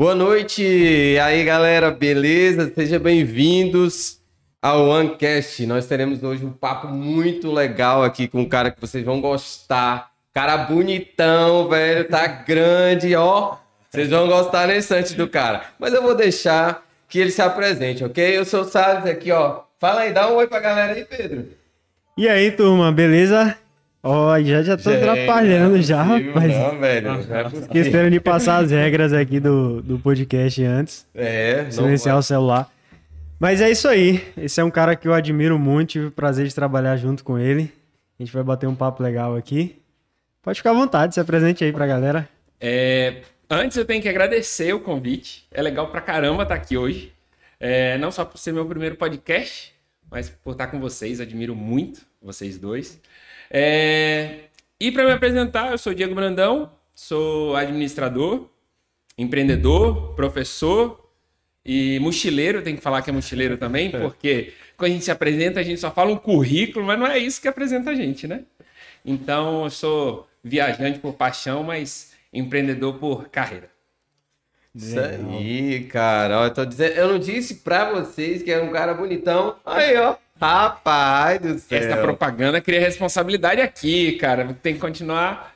Boa noite! E aí, galera, beleza? Sejam bem-vindos ao OneCast. Nós teremos hoje um papo muito legal aqui com um cara que vocês vão gostar. Cara bonitão, velho, tá grande, ó. Vocês vão gostar nesse instante do cara. Mas eu vou deixar que ele se apresente, ok? Eu sou o Salles aqui, ó. Fala aí, dá um oi pra galera aí, Pedro. E aí, turma, beleza? Ó, já já tô Gente, atrapalhando não é já, possível rapaz. Não, velho. Não é. Esqueceram de passar as regras aqui do, do podcast antes. É, não Silenciar o celular. Mas é isso aí. Esse é um cara que eu admiro muito. Tive o prazer de trabalhar junto com ele. A gente vai bater um papo legal aqui. Pode ficar à vontade, se apresente aí pra galera. É, antes eu tenho que agradecer o convite. É legal pra caramba estar aqui hoje. É, não só por ser meu primeiro podcast, mas por estar com vocês. Admiro muito vocês dois. É, e para me apresentar, eu sou Diego Brandão, sou administrador, empreendedor, professor e mochileiro. Tem que falar que é mochileiro também, porque quando a gente se apresenta, a gente só fala um currículo, mas não é isso que apresenta a gente, né? Então, eu sou viajante por paixão, mas empreendedor por carreira. Isso aí, cara. Eu, tô dizendo, eu não disse pra vocês que é um cara bonitão. Aí, ó. Rapaz do céu. Essa propaganda cria responsabilidade aqui, cara. Tem que continuar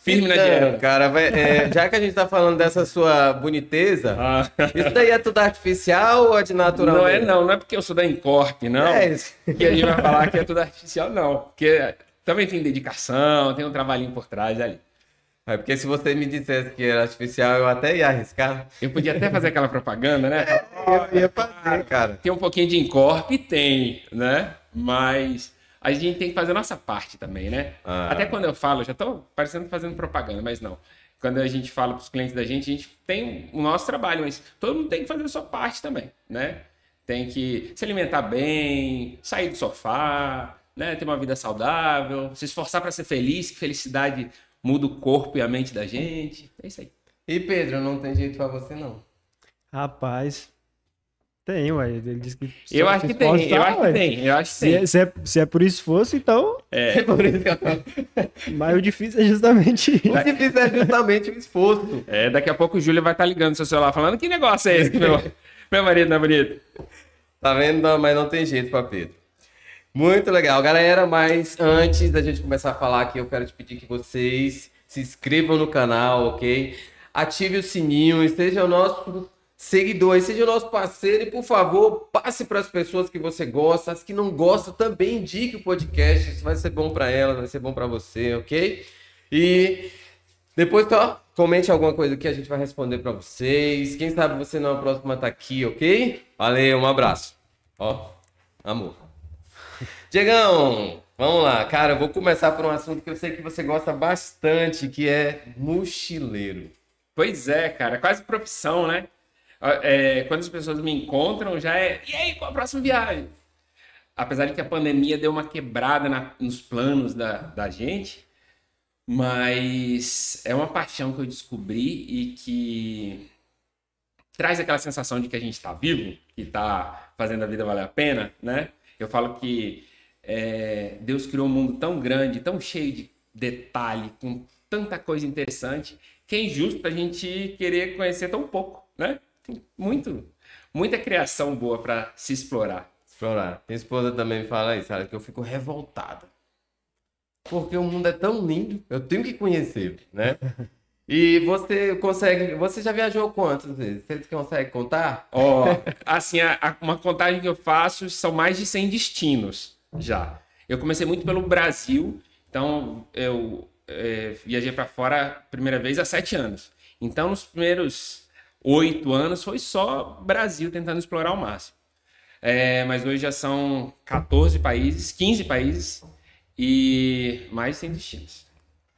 firme na Então, dieta. cara, vai- é, já que a gente tá falando dessa sua boniteza, Ah. isso daí é tudo artificial ou é de natural? Não é não, não é porque eu sou da Encorp, não. É isso. Que a gente vai falar que é tudo artificial, não. Porque também tem dedicação, tem um trabalhinho por trás ali. É porque se você me dissesse que era artificial, eu até ia arriscar. Eu podia até fazer aquela propaganda, né? Eu ia fazer, cara. Tem um pouquinho de Encorp, tem, né? Mas a gente tem que fazer a nossa parte também, né? Ah. Até quando eu falo, já tô parecendo fazendo propaganda, mas não. Quando a gente fala para os clientes da gente, a gente tem o nosso trabalho, mas todo mundo tem que fazer a sua parte também, né? Tem que se alimentar bem, sair do sofá, né? Ter uma vida saudável, se esforçar para ser feliz, que felicidade muda o corpo e a mente da gente. É isso aí. E Pedro, não tem jeito pra você, não. Rapaz. Tem, ué. Ele disse que. Eu acho que tem, eu acho que tem, eu acho que Se tem. é, se, é, se é por esforço, então. É por isso que eu falo. Mas o difícil é justamente isso. O difícil é justamente o esforço. É, daqui a pouco o Júlio vai estar ligando no seu celular falando que negócio é esse que meu, meu marido não é bonito. Tá vendo? Não, mas não tem jeito pra Pedro. Muito legal, galera. Mas antes da gente começar a falar aqui, eu quero te pedir que vocês se inscrevam no canal, ok? Ative o sininho, esteja o nosso seguidor, seja o nosso parceiro e, por favor, passe para as pessoas que você gosta, as que não gostam também indique o podcast. Isso vai ser bom para elas, vai ser bom para você, ok? E depois, ó, comente alguma coisa que a gente vai responder para vocês. Quem sabe você não é a próxima tá aqui, ok? Valeu, um abraço. Ó, amor. Diegão, vamos lá. Cara, eu vou começar por um assunto que eu sei que você gosta bastante, que é mochileiro. Pois é, cara, quase profissão, né? É, quando as pessoas me encontram, já é. E aí, qual a próxima viagem? Apesar de que a pandemia deu uma quebrada na- nos planos da, da gente, mas é uma paixão que eu descobri e que traz aquela sensação de que a gente está vivo, que está fazendo a vida valer a pena, né? Eu falo que é, Deus criou um mundo tão grande, tão cheio de detalhe, com tanta coisa interessante, que é injusto a gente querer conhecer tão pouco, né? Tem muito, muita criação boa para se explorar. Explorar. Minha esposa também fala isso, sabe? Que eu fico revoltada. Porque o mundo é tão lindo, eu tenho que conhecer, né? E você consegue. Você já viajou quantas vezes? Você consegue contar? Ó, assim, a- a- uma contagem que eu faço são mais de 100 destinos já. Eu comecei muito pelo Brasil, então eu é, viajei para fora primeira vez há sete anos. Então, nos primeiros oito anos foi só Brasil tentando explorar ao máximo. É, mas hoje já são 14 países, 15 países e mais de 100 destinos.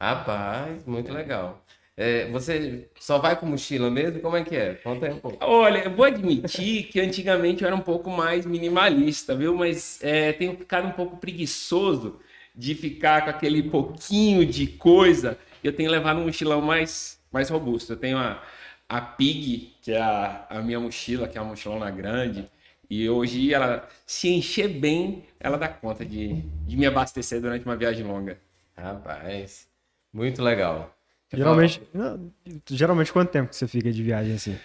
Rapaz, muito legal. É, você só vai com mochila mesmo? Como é que é? Conta aí um pouco. Olha, eu vou admitir que antigamente eu era um pouco mais minimalista, viu? Mas é, tenho ficado um pouco preguiçoso de ficar com aquele pouquinho de coisa. Eu tenho levado um mochilão mais, mais robusto. Eu tenho a, a Pig, que é a, a minha mochila, que é uma mochilona grande. E hoje ela, se encher bem, ela dá conta de, de me abastecer durante uma viagem longa. Rapaz, muito legal. Geralmente, não, geralmente quanto tempo que você fica de viagem assim?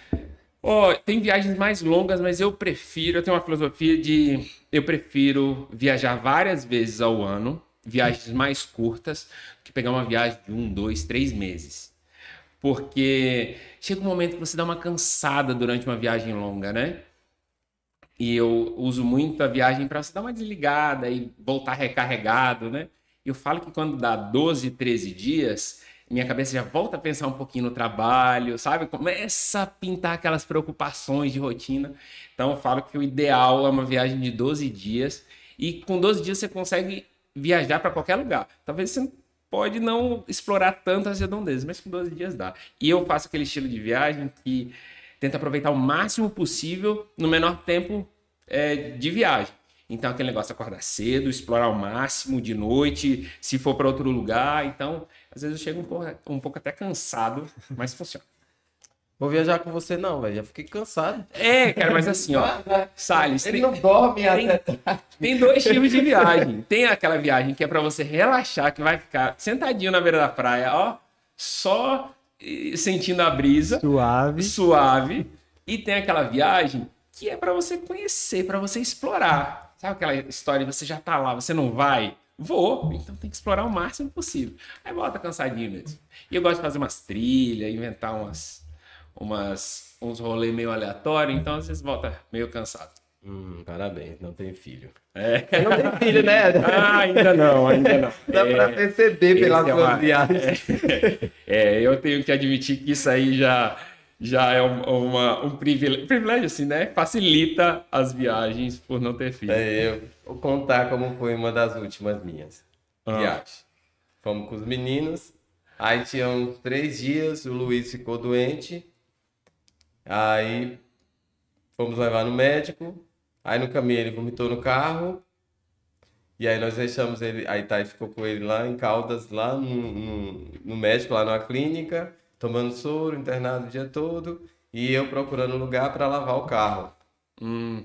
Ó, tem viagens mais longas, mas eu prefiro, eu tenho uma filosofia de eu prefiro viajar várias vezes ao ano, viagens mais curtas, que pegar uma viagem de um, dois, três meses. Porque chega um momento que você dá uma cansada durante uma viagem longa, né? E eu uso muito a viagem para você dar uma desligada e voltar recarregado, né? Eu falo que quando dá 12, 13 dias, minha cabeça já volta a pensar um pouquinho no trabalho, sabe? Começa a pintar aquelas preocupações de rotina. Então eu falo que o ideal é uma viagem de 12 dias e com 12 dias você consegue viajar para qualquer lugar. Talvez você pode não explorar tanto as redondezas, mas com 12 dias dá. E eu faço aquele estilo de viagem que tenta aproveitar o máximo possível no menor tempo é, de viagem. Então, aquele negócio acordar cedo, explorar ao máximo de noite, se for para outro lugar. Então, às vezes eu chego um pouco, um pouco até cansado, mas funciona. Vou viajar com você não, velho. Já fiquei cansado. É, cara, mas assim, ó. Salles, Ele tem, não dorme tem, até. tem dois tipos de viagem. Tem aquela viagem que é para você relaxar, que vai ficar sentadinho na beira da praia, ó, só sentindo a brisa, Suave. suave. E tem aquela viagem que é para você conhecer, para você explorar. Sabe aquela história de você já tá lá, você não vai? Vou, então tem que explorar o máximo possível. Aí volta cansadinho mesmo. E eu gosto de fazer umas trilhas, inventar umas, umas, uns rolês meio aleatórios, então às vezes volta meio cansado. Hum, parabéns, não tem filho. É. Não tem filho, né? Ah, ainda não, ainda não. Dá pra É, perceber pelas é suas uma- viagens. É, eu tenho que admitir que isso aí já, já é um, uma- um privilégio, privilégio, assim, né? Facilita as viagens por não ter filho. É, eu vou contar como foi uma das últimas minhas Ah. viagens. Fomos com os meninos, aí tinha uns três dias, o Luiz ficou doente, aí fomos levar no médico, aí no caminho ele vomitou no carro, e aí nós deixamos ele, aí Thay ficou com ele lá em Caldas, lá no, no, no médico, lá na clínica, tomando soro, internado o dia todo, e eu procurando um lugar para lavar o carro. Hum,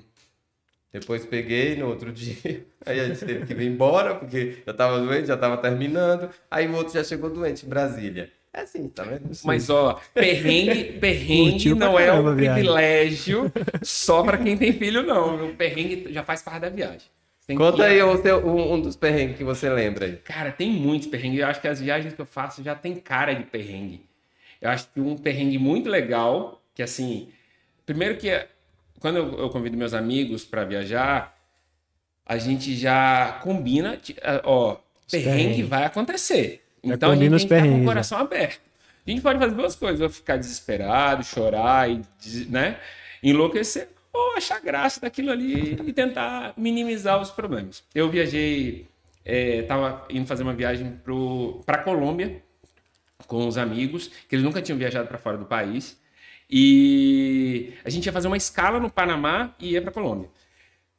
Depois peguei no outro dia. Aí a gente teve que vir embora, porque já tava doente, já tava terminando. Aí o outro já chegou doente em Brasília. É assim, tá vendo? mas, ó, perrengue, perrengue não é um privilégio só pra quem tem filho, não. O perrengue já faz parte da viagem. Tem que- Conta aí o seu- um, um dos perrengues que você lembra aí. Cara, tem muitos perrengues. Eu acho que as viagens que eu faço já tem cara de perrengue. Eu acho que um perrengue muito legal, que assim, primeiro que quando eu, eu convido meus amigos para viajar, a gente já combina, ó, perrengue vai acontecer. Então a gente tem que estar com o perrengues, coração aberto. A gente pode fazer duas coisas, ou ficar desesperado, chorar e, né, enlouquecer, ou achar graça daquilo ali e tentar minimizar os problemas. Eu viajei, é, tava indo fazer uma viagem para Colômbia com os amigos, que eles nunca tinham viajado para fora do país, e a gente ia fazer uma escala no Panamá e ia para Colômbia.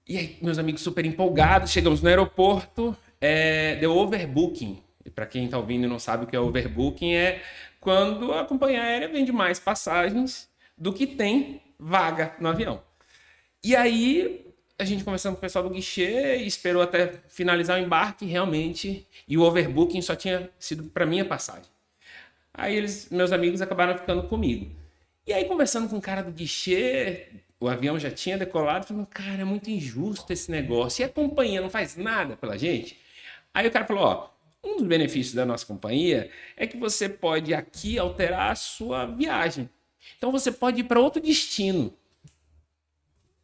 E aí, meus amigos super empolgados, chegamos no aeroporto, é, deu overbooking. Para quem está ouvindo e não sabe o que é overbooking, é quando a companhia aérea vende mais passagens do que tem vaga no avião. E aí, a gente conversando com o pessoal do guichê, esperou até finalizar o embarque, realmente, e o overbooking só tinha sido para minha passagem. Aí eles, meus amigos acabaram ficando comigo. E aí, conversando com o cara do guichê, o avião já tinha decolado, falando, cara, é muito injusto esse negócio. E a companhia não faz nada pela gente? Aí o cara falou, ó, um dos benefícios da nossa companhia é que você pode aqui alterar a sua viagem. Então você pode ir para outro destino,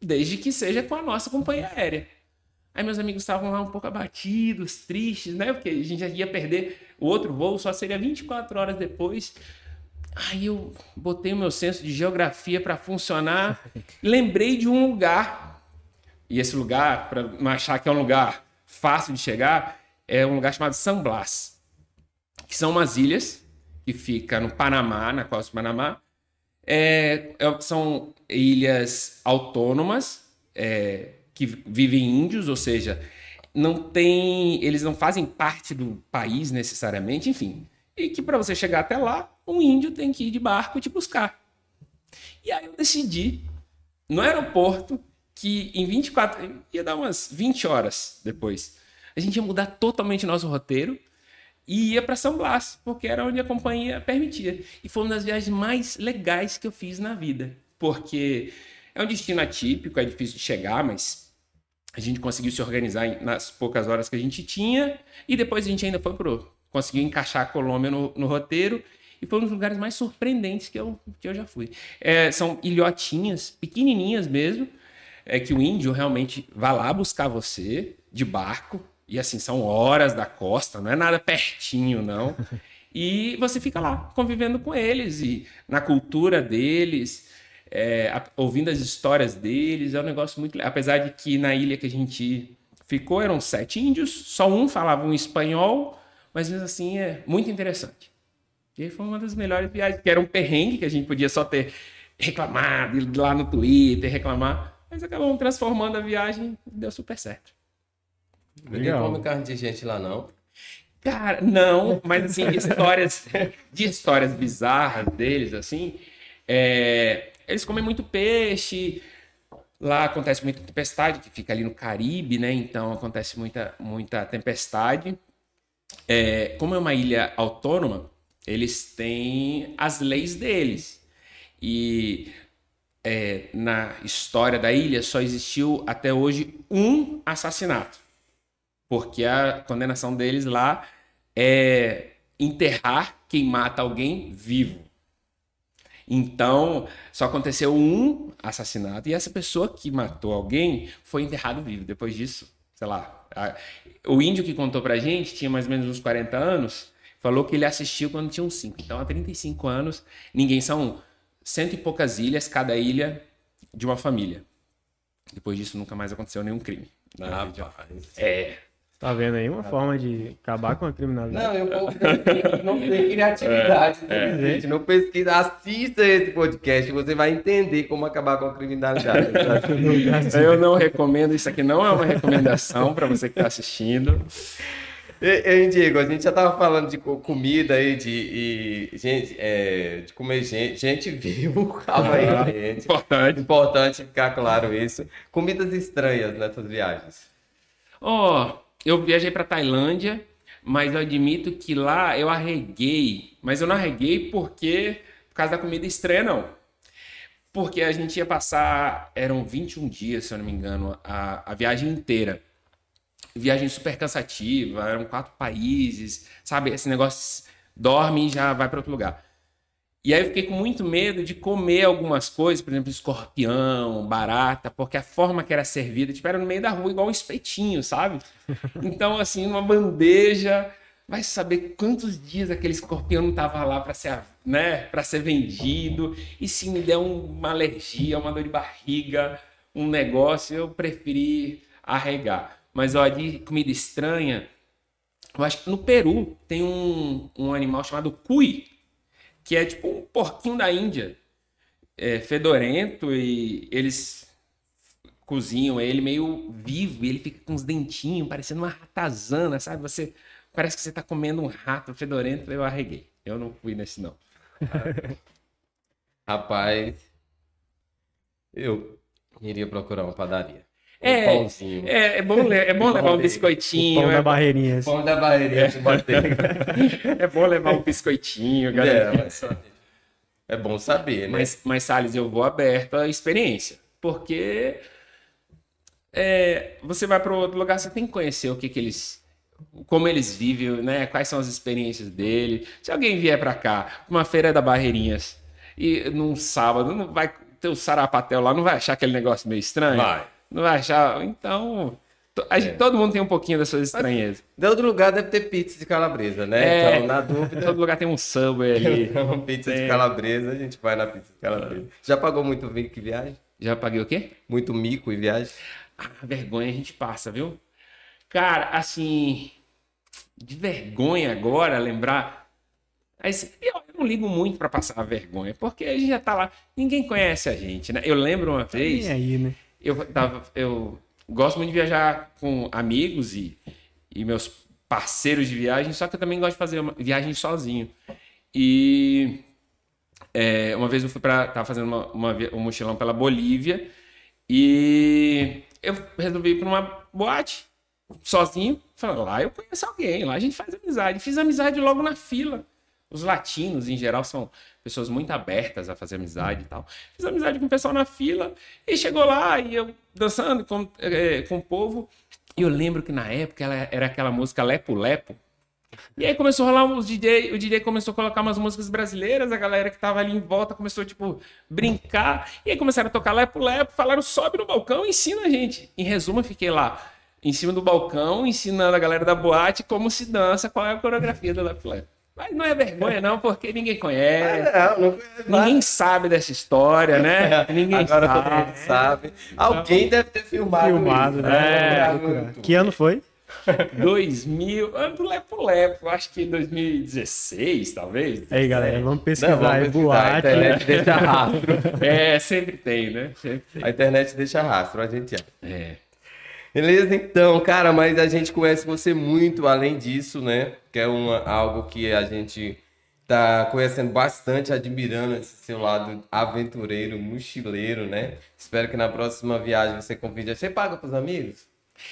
desde que seja com a nossa companhia aérea. Aí meus amigos estavam lá um pouco abatidos, tristes, né? Porque a gente já ia perder o outro voo, só seria 24 horas depois. Aí eu botei o meu senso de geografia para funcionar, lembrei de um lugar. E esse lugar, para não achar que é um lugar fácil de chegar, é um lugar chamado San Blas, que são umas ilhas que fica no Panamá, na costa do Panamá. É, é- são ilhas autônomas é, que vivem índios, ou seja, não tem, eles não fazem parte do país necessariamente, enfim. E que para você chegar até lá, um índio tem que ir de barco te buscar. E aí eu decidi, no aeroporto, que em 24, ia dar umas 20 horas depois, a gente ia mudar totalmente nosso roteiro e ia para São Blas, porque era onde a companhia permitia. E foi uma das viagens mais legais que eu fiz na vida, porque é um destino atípico, é difícil de chegar, mas a gente conseguiu se organizar nas poucas horas que a gente tinha e depois a gente ainda foi pro conseguiu encaixar a Colômbia no, no roteiro e foi um dos lugares mais surpreendentes que eu, que eu já fui. É, são ilhotinhas, pequenininhas mesmo, é que o índio realmente vai lá buscar você de barco, e assim, são horas da costa, não é nada pertinho, não. E você fica lá, convivendo com eles e na cultura deles, é, ouvindo as histórias deles, é um negócio muito legal. Apesar de que na ilha que a gente ficou eram sete índios, só um falava um espanhol, mas mesmo assim é muito interessante. E foi uma das melhores viagens, que era um perrengue que a gente podia só ter reclamado, ir lá no Twitter, reclamar, mas acabamos transformando a viagem e deu super certo. Ninguém come carne de gente lá, não. Cara, não, mas assim, histórias de histórias bizarras deles, assim, é, eles comem muito peixe. Lá acontece muita tempestade, que fica ali no Caribe, né? Então acontece muita, muita tempestade. É, como é uma ilha autônoma, eles têm as leis deles. E é, na história da ilha só existiu até hoje um assassinato porque a condenação deles lá é enterrar quem mata alguém vivo. Então, só aconteceu um assassinato e essa pessoa que matou alguém foi enterrado vivo. Depois disso, sei lá, a... o índio que contou pra gente tinha mais ou menos uns 40 anos, falou que ele assistiu quando tinha uns 5. Então, há 35 anos, ninguém são cento e poucas ilhas, cada ilha de uma família. Depois disso, nunca mais aconteceu nenhum crime. Ah, é. Tá vendo aí uma forma de acabar com a criminalidade? Não, eu não tem criatividade. É, né, gente? Não pesquisa, assista esse podcast, você vai entender como acabar com a criminalidade. eu não recomendo, isso aqui não é uma recomendação para você que está assistindo. Ei, Diego, a gente já tava falando de comida aí, de, e, gente, é, de comer gente, gente vivo, calma aí, Ah, gente. Importante. Importante ficar claro isso. Comidas estranhas nessas viagens. Ó, eu viajei para Tailândia, mas eu admito que lá eu arreguei. Mas eu não arreguei porque por causa da comida estranha, não. Porque a gente ia passar, eram 21 dias, se eu não me engano, a, a viagem inteira. Viagem super cansativa, eram quatro países, sabe? Esse negócio dorme e já vai para outro lugar. E aí eu fiquei com muito medo de comer algumas coisas, por exemplo, escorpião, barata, porque a forma que era servida, tipo, era no meio da rua, igual um espetinho, sabe? Então, assim, uma bandeja, vai saber quantos dias aquele escorpião não estava lá para ser, né, para ser vendido. E se me der uma alergia, uma dor de barriga, um negócio, eu preferi arregar. Mas, ó, de comida estranha, eu acho que no Peru tem um, um animal chamado cui, que é tipo um porquinho da Índia, é, fedorento e eles cozinham ele meio vivo e ele fica com os dentinhos, parecendo uma ratazana, sabe? Você parece que você tá comendo um rato fedorento. Eu arreguei. Eu não fui nesse não. Rapaz, eu iria procurar uma padaria. É. É, é bom, é bom levar um O biscoitinho. pão É, da barreirinha. Pão da barreirinha de manteiga. é bom levar um biscoitinho, É, galera. mas- é bom saber, né? Mas, mas Salles, eu vou aberto à experiência. Porque é, você vai para outro lugar, você tem que conhecer o que, que eles. Como eles vivem, né? Quais são as experiências dele. Se alguém vier para cá, uma feira da Barreirinhas, e num sábado, não vai ter o sarapatel lá, não vai achar aquele negócio meio estranho? Vai. Não vai achar. Então. gente- Todo mundo tem um pouquinho das suas estranhezas. De outro lugar deve ter pizza de calabresa, né? É. Então, na dúvida, Todo lugar tem um subway ali. uma pizza de Tem. calabresa, a gente vai na pizza de calabresa. Já pagou muito mico em viagem? Já paguei o quê? Muito mico em viagem? Ah, vergonha a gente passa, viu? Cara, assim, de vergonha agora lembrar. Mas eu não ligo muito pra passar a vergonha, porque a gente já tá lá, ninguém conhece a gente, né? Eu lembro uma vez, E aí, né? Eu tava, eu gosto muito de viajar com amigos e, e meus parceiros de viagem, só que eu também gosto de fazer viagem sozinho. E é, uma vez eu fui para tava fazendo uma, uma um mochilão pela Bolívia e eu resolvi ir para uma boate sozinho, falando, lá eu conheço alguém, lá a gente faz amizade. Fiz amizade logo na fila. Os latinos, em geral, são pessoas muito abertas a fazer amizade e tal. Fiz amizade com o pessoal na fila e chegou lá e eu dançando com, é, com o povo. E eu lembro que na época ela era aquela música Lepo Lepo. E aí começou a rolar os DJ, o DJ começou a colocar umas músicas brasileiras, a galera que tava ali em volta começou, tipo, brincar. E aí começaram a tocar Lepo Lepo, falaram, sobe no balcão e ensina a gente. Em resumo, eu fiquei lá, em cima do balcão, ensinando a galera da boate como se dança, qual é a coreografia do Lepo Lepo. Mas não é vergonha, não, porque ninguém conhece. Ah, não, não, Ninguém sabe dessa história, né? Ninguém Agora sabe. todo mundo sabe. Alguém deve ter filmado. Filmado, isso. né? É, Loucura. Que ano foi? 2000, ano do Lepo Lepo, acho que 2016, talvez. Aí, galera, vamos Não, pesquisar. vamos é pesquisar, A boate. internet deixa rastro. É, sempre tem, né? Sempre tem. A internet deixa rastro, a gente acha. É. Beleza, então, cara, mas a gente conhece você muito além disso, né? Que é uma, algo que a gente tá conhecendo bastante, admirando esse seu lado aventureiro, mochileiro, né? Espero que na próxima viagem você convide. Você paga pros amigos?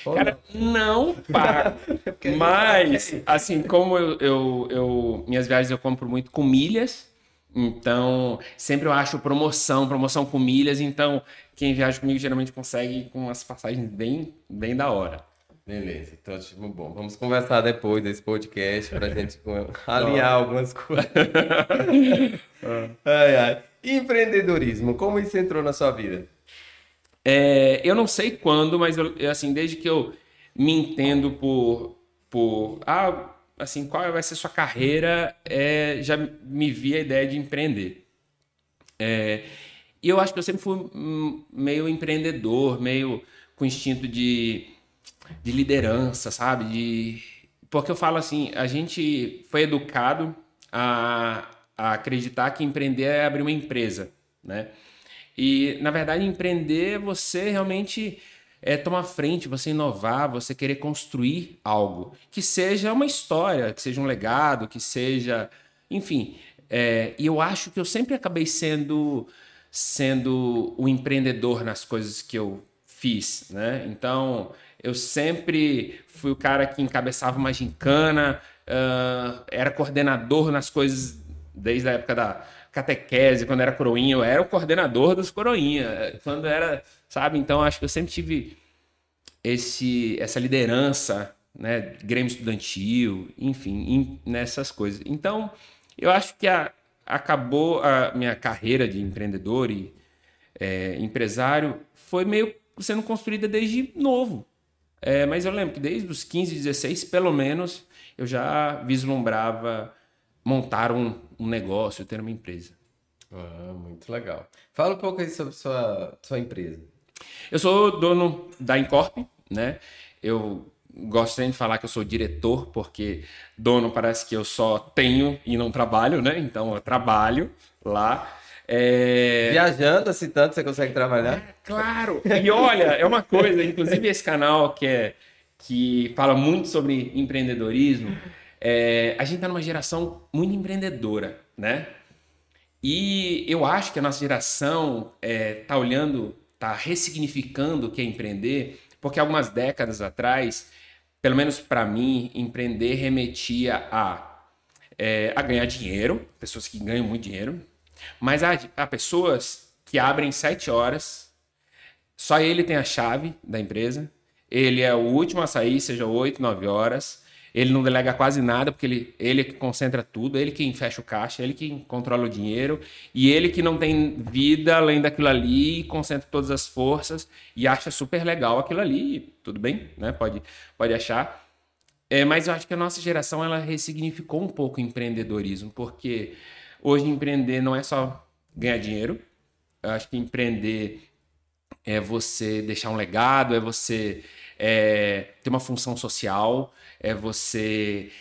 Ou Cara, não pago. Mas, assim, como eu, eu, eu- Minhas viagens eu compro muito com milhas. Então, sempre eu acho promoção, promoção com milhas. Então, quem viaja comigo geralmente consegue com umas passagens bem, bem da hora. Beleza, então tipo, bom. Vamos conversar depois desse podcast pra gente alinhar algumas coisas. ai, ai. Empreendedorismo, como isso entrou na sua vida? É, eu não sei quando, mas eu, assim, desde que eu me entendo por, por ah, assim, qual vai ser sua carreira, é, já me vi a ideia de empreender. É, e eu acho que eu sempre fui hum, meio empreendedor, meio com instinto de, de liderança, sabe? De, porque eu falo assim, a gente foi educado a, a acreditar que empreender é abrir uma empresa, né? E, na verdade, empreender é você realmente é, tomar frente, você inovar, você querer construir algo. Que seja uma história, que seja um legado, que seja... Enfim, é, e eu acho que eu sempre acabei sendo, sendo o empreendedor nas coisas que eu fiz, né? Então, eu sempre fui o cara que encabeçava uma gincana, ah, era coordenador nas coisas desde a época da catequese, quando era coroinha, eu era o coordenador dos coroinha. Quando era, sabe? Então, acho que eu sempre tive esse, essa liderança, né? Grêmio estudantil, enfim, nessas coisas. Então, eu acho que a- acabou a minha carreira de empreendedor e é, empresário foi meio sendo construída desde novo. É, mas eu lembro que desde os 15, 16, pelo menos, eu já vislumbrava montar um, um negócio, ter uma empresa. Ah, muito legal. Fala um pouco aí sobre sua, sua empresa. Eu sou dono da Incorp, né? Eu gosto sempre de falar que eu sou diretor, porque dono parece que eu só tenho e não trabalho, né? Então eu trabalho lá. É... Viajando assim tanto, você consegue trabalhar? Claro! E olha, é uma coisa, inclusive esse canal que, é, que fala muito sobre empreendedorismo, é, a gente tá numa geração muito empreendedora, né? E eu acho que a nossa geração é, tá olhando, tá ressignificando o que é empreender, porque algumas décadas atrás, pelo menos para mim, empreender remetia a, é, a ganhar dinheiro, pessoas que ganham muito dinheiro, mas há, há pessoas que abrem sete horas, só ele tem a chave da empresa, ele é o último a sair, seja 8, 9 horas, ele não delega quase nada, porque ele, ele que concentra tudo, ele quem fecha o caixa, ele quem controla o dinheiro, e ele que não tem vida além daquilo ali, concentra todas as forças e acha super legal aquilo ali, tudo bem, né? Pode, pode achar. É, mas eu acho que a nossa geração ela ressignificou um pouco o empreendedorismo, porque hoje empreender não é só ganhar dinheiro. Eu acho que empreender é você deixar um legado, é você é, ter uma função social, é você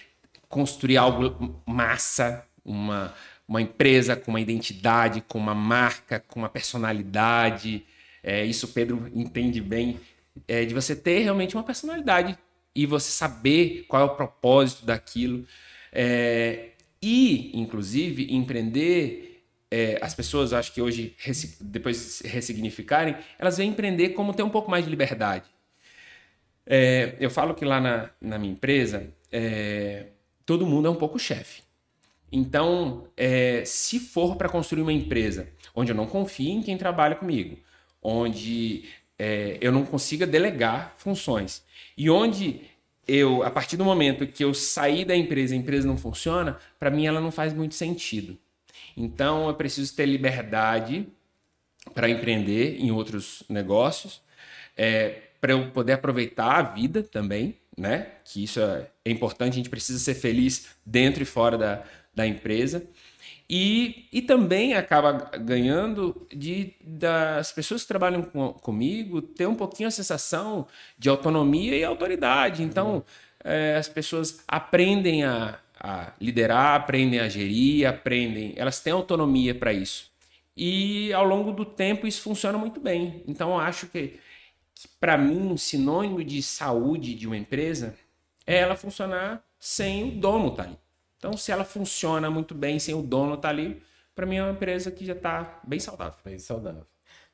construir algo massa, uma, uma empresa com uma identidade, com uma marca, com uma personalidade. É, isso Pedro entende bem, é, de você ter realmente uma personalidade e você saber qual é o propósito daquilo. É, e, inclusive, empreender, é, as pessoas, acho que hoje, depois de ressignificarem, elas vêm empreender como ter um pouco mais de liberdade. É, eu falo que lá na, na minha empresa, é, todo mundo é um pouco chefe. Então, é, se for para construir uma empresa onde eu não confio em quem trabalha comigo, onde é, eu não consiga delegar funções e onde eu, a partir do momento que eu sair da empresa, a empresa não funciona, para mim ela não faz muito sentido. Então, eu preciso ter liberdade para empreender em outros negócios, é, para eu poder aproveitar a vida também, né? Que isso é, é importante, a gente precisa ser feliz dentro e fora da, da empresa. E, e também acaba ganhando de das pessoas que trabalham com, comigo ter um pouquinho a sensação de autonomia e autoridade. Então, é, as pessoas aprendem a, a liderar, aprendem a gerir, aprendem, elas têm autonomia para isso. E ao longo do tempo isso funciona muito bem. Então, eu acho que para mim, um sinônimo de saúde de uma empresa é ela funcionar sem o dono estar tá ali. Então, se ela funciona muito bem sem o dono estar tá ali, para mim é uma empresa que já está bem saudável. Bem saudável.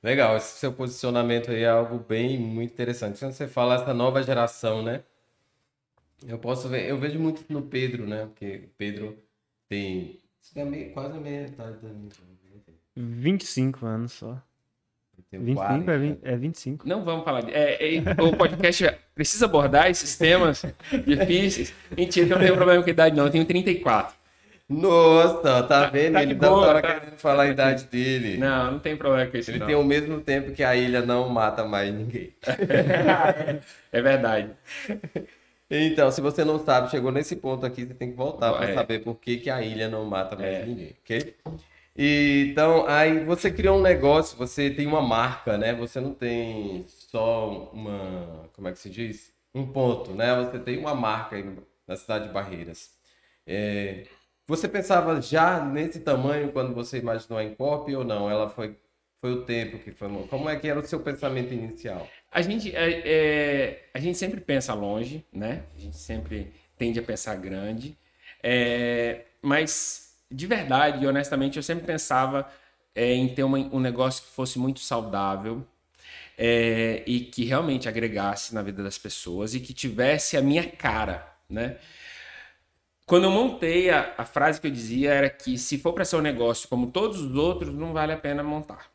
Legal, esse seu posicionamento aí é algo bem muito interessante. Quando você fala essa nova geração, né? Eu posso ver, eu vejo muito no Pedro, né? Porque o Pedro tem quase a metade da minha 25 anos só. 25 é, 20, é 25. Não vamos falar. De, é, é, o podcast precisa abordar esses temas difíceis. Mentira, que eu não tenho problema com a idade, não. Eu tenho 34. Nossa, tá vendo? Tá ele não tá querendo falar a idade dele. Não, não tem problema com isso. Ele não. tem o mesmo tempo que a ilha não mata mais ninguém. é verdade. Então, se você não sabe, chegou nesse ponto aqui, você tem que voltar para é. saber por que, que a ilha não mata mais é. ninguém, ok? E, então, aí você criou um negócio, você tem uma marca, né? Você não tem só uma, como é que se diz? Um ponto, né? Você tem uma marca na cidade de Barreiras. É, você pensava já nesse tamanho quando você imaginou a Encop ou não? Ela foi, foi o tempo que foi. Como é que era o seu pensamento inicial? A gente, é, é, a gente sempre pensa longe, né? A gente sempre tende a pensar grande. É, mas de verdade e honestamente, eu sempre pensava é, em ter uma, um negócio que fosse muito saudável é, e que realmente agregasse na vida das pessoas e que tivesse a minha cara, né? Quando eu montei, a, a frase que eu dizia era que se for para ser um negócio como todos os outros, não vale a pena montar.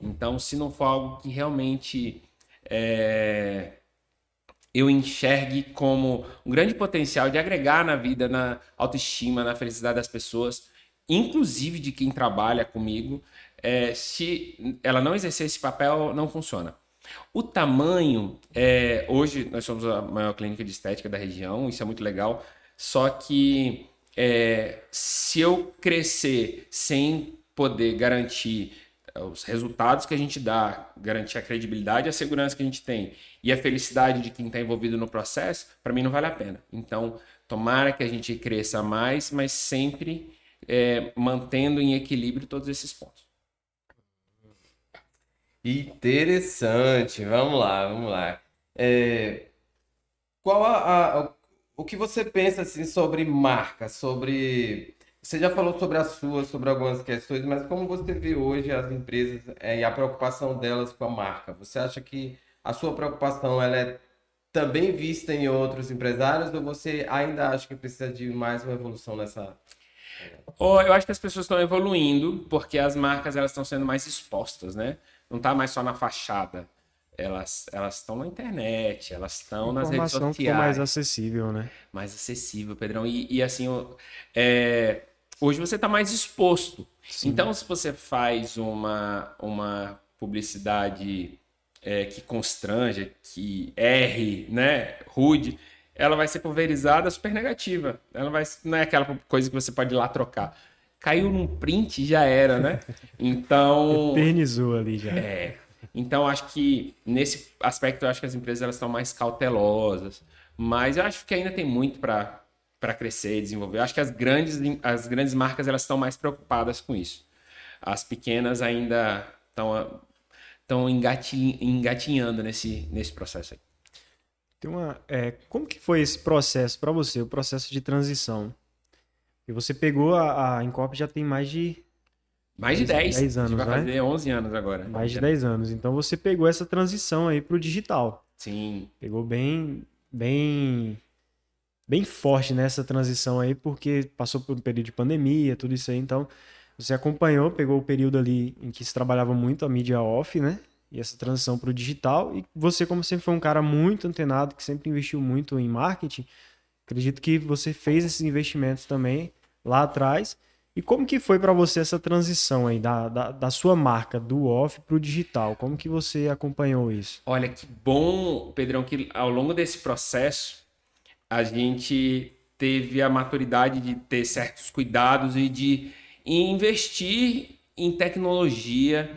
Então, se não for algo que realmente é, eu enxergue como um grande potencial de agregar na vida, na autoestima, na felicidade das pessoas, inclusive de quem trabalha comigo, é, se ela não exercer esse papel, não funciona. O tamanho, é, hoje nós somos a maior clínica de estética da região, isso é muito legal, só que é, se eu crescer sem poder garantir os resultados que a gente dá, garantir a credibilidade a segurança que a gente tem e a felicidade de quem está envolvido no processo, para mim não vale a pena. Então, tomara que a gente cresça mais, mas sempre é, mantendo em equilíbrio todos esses pontos. Interessante, vamos lá, vamos lá. É, qual a, a, o que você pensa assim sobre marca, sobre você já falou sobre as suas, sobre algumas questões, mas como você vê hoje as empresas é, e a preocupação delas com a marca? Você acha que a sua preocupação ela é também vista em outros empresários ou você ainda acha que precisa de mais uma evolução nessa ou eu acho que as pessoas estão evoluindo porque as marcas elas estão sendo mais expostas, né? Não está mais só na fachada. Elas elas estão na internet, elas estão nas redes sociais. Ficou mais acessível, né? Mais acessível, Pedrão. E, e assim, é, hoje você está mais exposto. Sim. Então, se você faz uma, uma publicidade é, que constranja, que erre, né, rude, ela vai ser pulverizada super negativa. Ela vai, não é aquela coisa que você pode ir lá trocar. Caiu num print já era, né? Então. Eternizou ali já. É. Então, acho que nesse aspecto, eu acho que as empresas elas estão mais cautelosas. Mas eu acho que ainda tem muito para para crescer e desenvolver. Eu acho que as grandes, as grandes marcas elas estão mais preocupadas com isso. As pequenas ainda estão estão engatinhando nesse, nesse processo aí. Tem uma, é, como que foi esse processo para você, o processo de transição? E você pegou a, a Incop já tem mais de mais de 10, 10 anos, vai né? fazer 11 anos agora. Mais de 10 anos. Então você pegou essa transição aí para o digital. Sim. Pegou bem, bem, bem forte nessa transição aí, porque passou por um período de pandemia, tudo isso aí. Então, você acompanhou, pegou o período ali em que se trabalhava muito a mídia off, né? E essa transição para o digital. E você, como sempre foi um cara muito antenado, que sempre investiu muito em marketing, acredito que você fez esses investimentos também lá atrás. E como que foi para você essa transição aí da, da, da sua marca do off para o digital? Como que você acompanhou isso? Olha que bom, Pedrão, que ao longo desse processo a gente teve a maturidade de ter certos cuidados e de investir em tecnologia,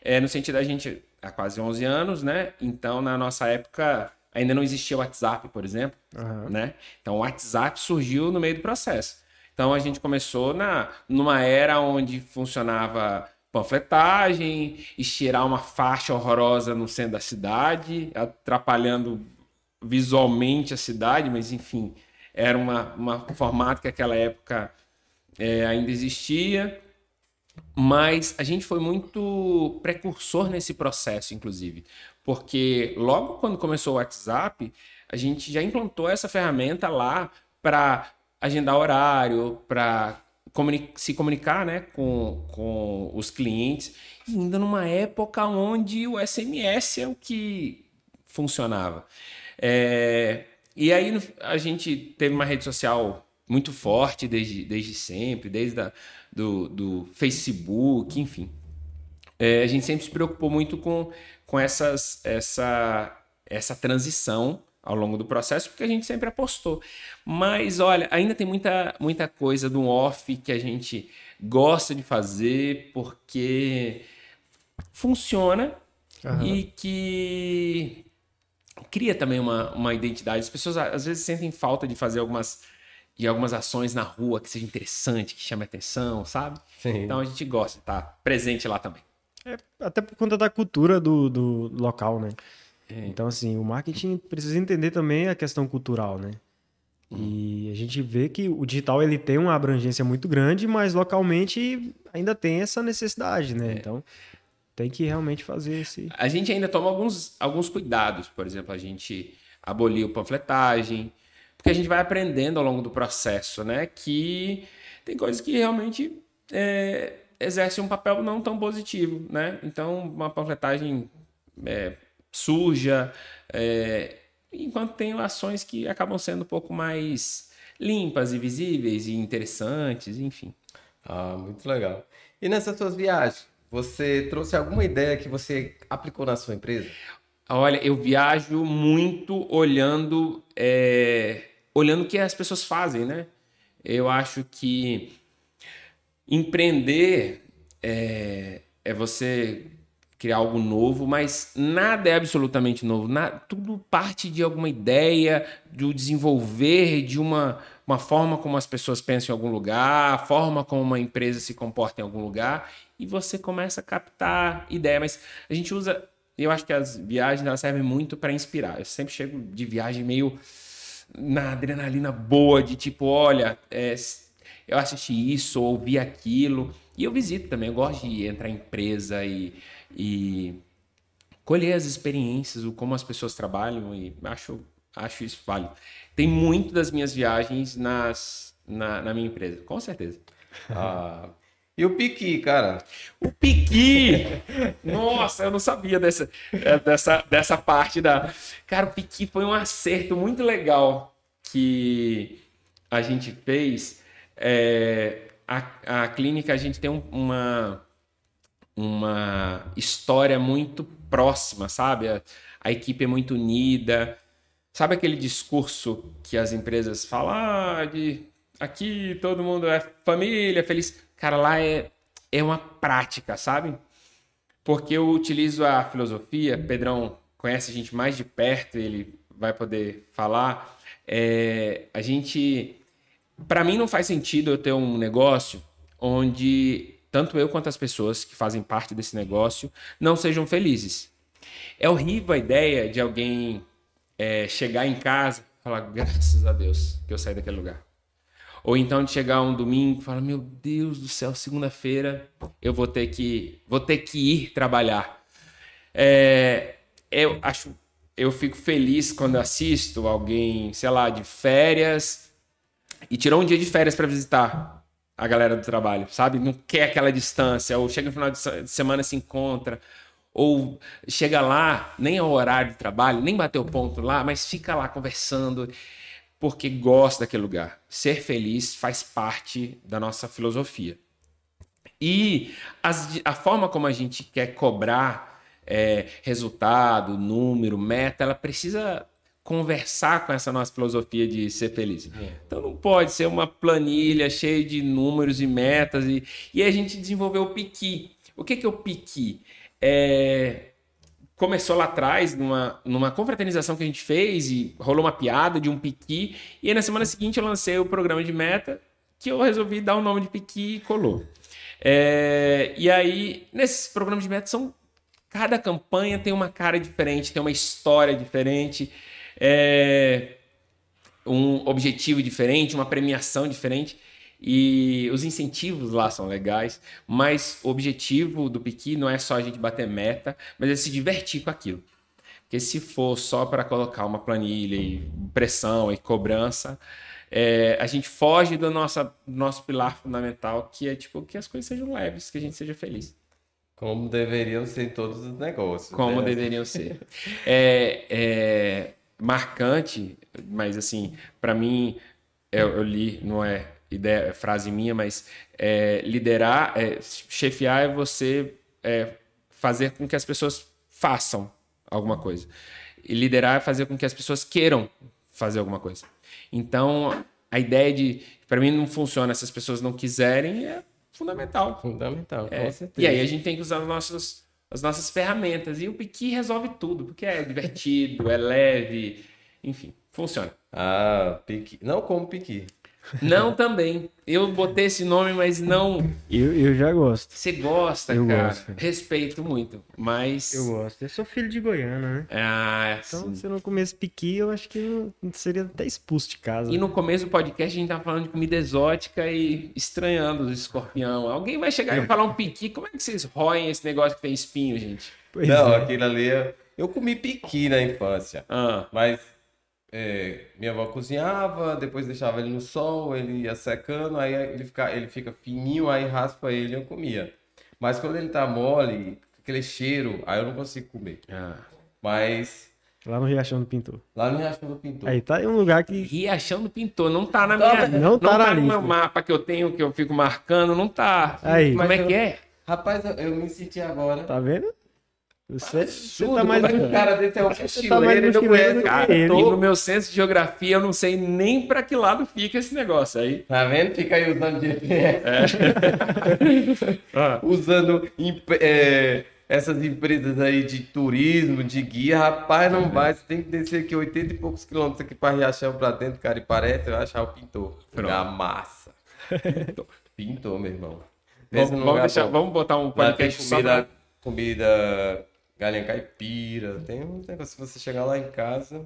é, no sentido da gente há quase 11 anos, né? Então na nossa época ainda não existia o WhatsApp, por exemplo, Aham. né? Então o WhatsApp surgiu no meio do processo. Então a gente começou na numa era onde funcionava panfletagem, estirar uma faixa horrorosa no centro da cidade, atrapalhando visualmente a cidade, mas enfim, era uma, uma um formato que naquela época é, ainda existia. Mas a gente foi muito precursor nesse processo, inclusive, porque logo quando começou o WhatsApp, a gente já implantou essa ferramenta lá para agendar horário, para comuni se comunicar né, com, com os clientes, e ainda numa época onde o SMS é o que funcionava. É, e aí a gente teve uma rede social muito forte desde, desde sempre, desde a, do, do Facebook, enfim. É, a gente sempre se preocupou muito com, com essas, essa, essa transição ao longo do processo, porque a gente sempre apostou. Mas, olha, ainda tem muita, muita coisa do off que a gente gosta de fazer, porque funciona Aham. e que cria também uma, uma identidade. As pessoas às vezes sentem falta de fazer algumas, de algumas ações na rua que seja interessante, que chame atenção, sabe? Sim. Então a gente gosta de estar presente lá também. É, até por conta da cultura do, do local, né? É. Então, assim, o marketing precisa entender também a questão cultural, né? E a gente vê que o digital ele tem uma abrangência muito grande, mas localmente ainda tem essa necessidade, né? Então, tem que realmente fazer esse. A gente ainda toma alguns, alguns cuidados. Por exemplo, a gente aboliu panfletagem, porque a gente vai aprendendo ao longo do processo, né? Que tem coisas que realmente é, exercem um papel não tão positivo, né? Então, uma panfletagem é, suja, é, enquanto tem ações que acabam sendo um pouco mais limpas e visíveis e interessantes, enfim. Ah, muito legal. E nessas suas viagens, você trouxe alguma ideia que você aplicou na sua empresa? Olha, eu viajo muito olhando, é, olhando o que as pessoas fazem, né? Eu acho que empreender é, é você criar algo novo, mas nada é absolutamente novo. Na- tudo parte de alguma ideia, do desenvolver de uma, uma forma como as pessoas pensam em algum lugar, a forma como uma empresa se comporta em algum lugar, e você começa a captar ideia. Mas a gente usa. Eu acho que as viagens elas servem muito para inspirar. Eu sempre chego de viagem meio na adrenalina boa, de tipo, olha, é, eu assisti isso, ouvi aquilo. E eu visito também, eu gosto de entrar em empresa e, e colher as experiências, o como as pessoas trabalham e acho, acho isso válido. Tem muito das minhas viagens nas, na, na minha empresa, com certeza. Ah, e o Piqui, cara? O Piqui! Nossa, eu não sabia dessa, é, dessa, dessa parte da. Cara, o Piqui foi um acerto muito legal que a gente fez. É, a, a clínica, a gente tem um- uma, uma história muito próxima, sabe? A, a equipe é muito unida. Sabe aquele discurso que as empresas falam, ah, de aqui todo mundo é família, feliz. Cara, lá é, é uma prática, sabe? Porque eu utilizo a filosofia, Pedrão conhece a gente mais de perto, ele vai poder falar. É, a gente, para mim não faz sentido eu ter um negócio onde tanto eu quanto as pessoas que fazem parte desse negócio não sejam felizes. É horrível a ideia de alguém é, chegar em casa e falar, graças a Deus que eu saí daquele lugar. Ou então de chegar um domingo e falar, meu Deus do céu, segunda-feira eu vou ter que vou ter que ir trabalhar. É, eu acho eu fico feliz quando assisto alguém, sei lá, de férias e tirou um dia de férias para visitar a galera do trabalho, sabe? Não quer aquela distância, ou chega no final de semana se encontra, ou chega lá, nem ao horário de trabalho, nem bateu ponto lá, mas fica lá conversando porque gosta daquele lugar. Ser feliz faz parte da nossa filosofia. E as, a forma como a gente quer cobrar é, resultado, número, meta, ela precisa conversar com essa nossa filosofia de ser feliz. É. Então não pode ser uma planilha cheia de números e metas. E, e a gente desenvolveu o Piqui. O que, que é o Piqui? É, começou lá atrás, numa, numa confraternização que a gente fez, e rolou uma piada de um Piqui. E aí na semana seguinte eu lancei o programa de meta, que eu resolvi dar o nome de Piqui e colou. É, e aí, nesses programas de meta, são, cada campanha tem uma cara diferente, tem uma história diferente é, um objetivo diferente, uma premiação diferente. E os incentivos lá são legais, mas o objetivo do Piqui não é só a gente bater meta, mas é se divertir com aquilo. Porque se for só para colocar uma planilha e pressão e cobrança, é, a gente foge do nosso, nosso pilar fundamental, que é tipo que as coisas sejam leves, que a gente seja feliz. Como deveriam ser todos os negócios. Como né? deveriam ser. é, é, marcante, mas assim, para mim, eu, eu, li, não é ideia, é frase minha, mas é, liderar, é, chefiar é você é, fazer com que as pessoas façam alguma coisa. E liderar é fazer com que as pessoas queiram fazer alguma coisa. Então, a ideia de, para mim, não funciona se as pessoas não quiserem, é fundamental. Fundamental, é. com certeza. E aí a gente tem que usar os nossos as nossas ferramentas. E o Piqui resolve tudo, porque é divertido, é leve, enfim, funciona. Ah, Piqui. Não como Piqui. Não também. Eu botei esse nome, mas não. Eu, eu já gosto. Você gosta, eu cara? Gosto. Respeito muito, mas. Eu gosto. Eu sou filho de Goiânia, né? Ah, então, sim. se eu não comesse piqui, eu acho que não seria até expulso de casa. E no começo do podcast a gente tá falando de comida exótica e estranhando os escorpião. Alguém vai chegar e falar um piqui. Como é que vocês roem esse negócio que tem espinho, gente? Pois não, é. aquilo ali. Eu comi piqui na infância. Ah. Mas é, minha avó cozinhava, depois deixava ele no sol, ele ia secando, aí ele fica, ele fica fininho, aí raspa ele e eu comia. Mas quando ele tá mole, aquele cheiro, aí eu não consigo comer. Ah. Mas. Lá no Riachão do Pintor. Lá no Riachão do Pintor. Aí tá em um lugar que. Riachão do Pintor, não tá na tá, minha. Não tá, não tá no meu mapa que eu tenho, que eu fico marcando, não tá. Aí. Como é que é? Rapaz, eu, eu me senti agora. Tá vendo? Você, você tá mais um cara desse é um mochileiro, tá ele não conhece. Cara, e no meu senso de geografia, eu não sei nem para que lado fica esse negócio aí. Tá vendo? Fica aí usando GPS. É. Ah. usando é, essas empresas aí de turismo, de guia. Rapaz, não uhum. vai. Você tem que descer aqui 80 e poucos quilômetros aqui para Riachão para dentro, cara. E parece, eu achar o pintor. A massa. Pintor. pintor, meu irmão. Vamos, vamos, deixar, vamos botar um podcast só comida, comida galinha caipira. Tem um negócio, se você chegar lá em casa,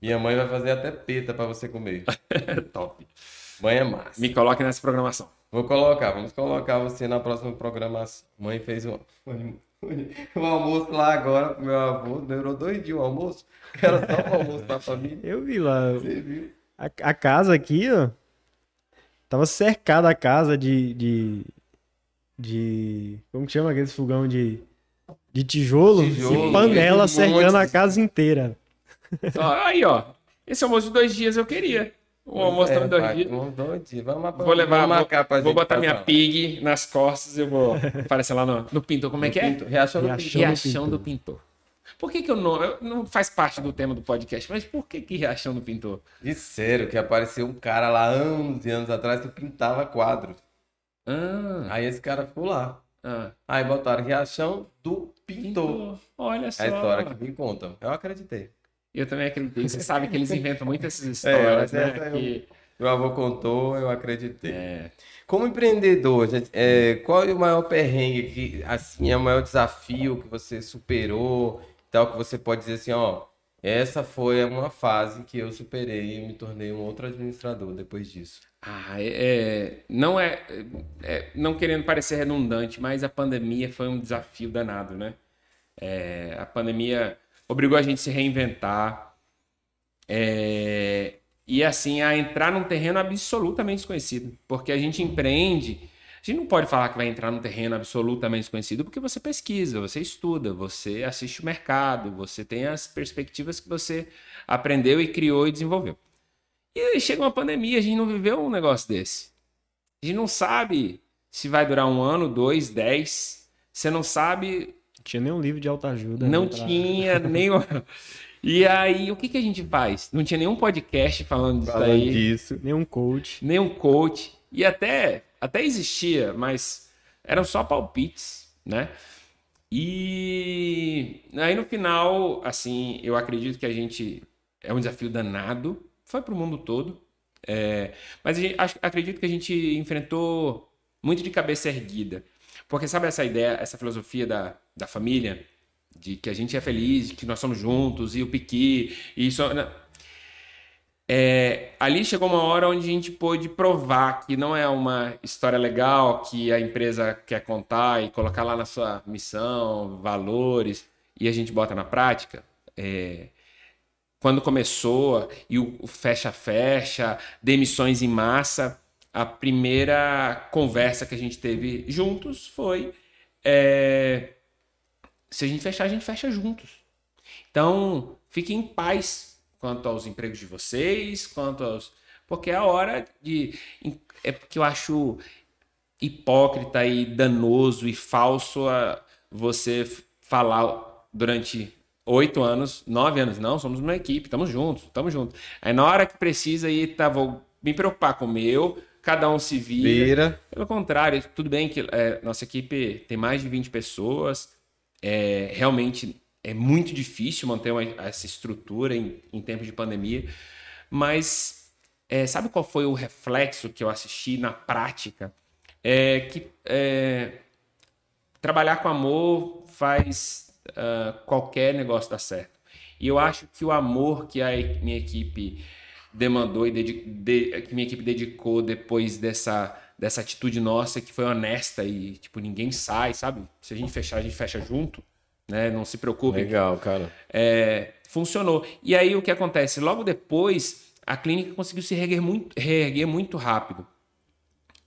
minha mãe vai fazer até peta para você comer. Top. Mãe é massa. Me coloque nessa programação. Vou colocar, vamos colocar você na próxima programação. Mãe fez um, um almoço lá agora pro meu avô. Demorou dois dias o almoço. Era só um almoço pra família. Eu vi lá. Você viu? A, a casa aqui, ó. Tava cercada a casa de, de. de. Como que chama aqueles fogão de de tijolo, tijolo e panela cercando a casa inteira. aí, ó. Esse almoço de dois dias eu queria. O almoço é, dois dias. dois dias. Vamos, vou levar, vamos marcar pra vou, vou botar minha pig nas costas e eu vou aparecer lá no, no pintor. Como é que é? Reação, Reação, Reação do, pintor. Por que, que eu não. Eu, não faz parte do tema do podcast, mas por que, que Reação do Pintor? Disseram que apareceu um cara lá anos e anos atrás que pintava quadros. Ah. Aí esse cara ficou lá. Ah. Aí botaram Reação do Pintor. Pintor. Olha só. É a história que me contam. Eu acreditei. Eu também acreditei. Você sabe que eles inventam muitas é, histórias, é, né? Que... Meu avô contou, eu acreditei. É. Como empreendedor, gente, é, qual é o maior perrengue, que, assim, é o maior desafio que você superou, tal, que você pode dizer assim, ó, essa foi uma fase que eu superei e me tornei um outro administrador depois disso. Ah, é, é, não é, é, não querendo parecer redundante, mas a pandemia foi um desafio danado, né? É, a pandemia obrigou a gente a se reinventar. É, e assim, a entrar num terreno absolutamente desconhecido. Porque a gente empreende. A gente não pode falar que vai entrar num terreno absolutamente desconhecido porque você pesquisa, você estuda, você assiste o mercado, você tem as perspectivas que você aprendeu e criou e desenvolveu. E aí chega uma pandemia, a gente não viveu um negócio desse. A gente não sabe se vai durar um ano, dois, dez. Você não sabe. Não tinha nenhum livro de autoajuda. Não né, pra- tinha nem. E aí, o que, que a gente faz? Não tinha nenhum podcast falando disso Falando aí, disso. Nenhum coach. nenhum coach. E até, até existia, mas eram só palpites, né? E aí no final, assim, eu acredito que a gente é um desafio danado, foi para o mundo todo, é, mas gente- acredito que a gente enfrentou muito de cabeça erguida, porque sabe essa ideia, essa filosofia da, da família, de que a gente é feliz, de que nós somos juntos, e o piqui, e isso... né? É, ali chegou uma hora onde a gente pôde provar que não é uma história legal que a empresa quer contar e colocar lá na sua missão, valores, e a gente bota na prática. É, quando começou e o fecha-fecha, demissões em massa, a primeira conversa que a gente teve juntos foi: é, se a gente fechar, a gente fecha juntos. Então, fiquem em paz quanto aos empregos de vocês, quanto aos. Porque é a hora de. É porque eu acho hipócrita e danoso e falso você falar durante oito anos, nove anos, não, somos uma equipe, estamos juntos, estamos juntos. Aí na hora que precisa aí, tá, vou me preocupar com o meu, cada um se vira. Vira. Pelo contrário, tudo bem que é, nossa equipe tem mais de 20 pessoas, é, realmente é muito difícil manter uma- essa estrutura em, em tempo de pandemia, mas é, sabe qual foi o reflexo que eu assisti na prática? É que é, trabalhar com amor faz ah, qualquer negócio dar certo. E eu acho que o amor que a minha equipe demandou e de- que minha equipe dedicou depois dessa, dessa atitude nossa que foi honesta e tipo ninguém sai, sabe? Se a gente fechar, a gente fecha junto, né? Não se preocupe. Legal, cara. É, funcionou. E aí o que acontece? Logo depois, a clínica conseguiu se reerguer muito, reerguer muito rápido.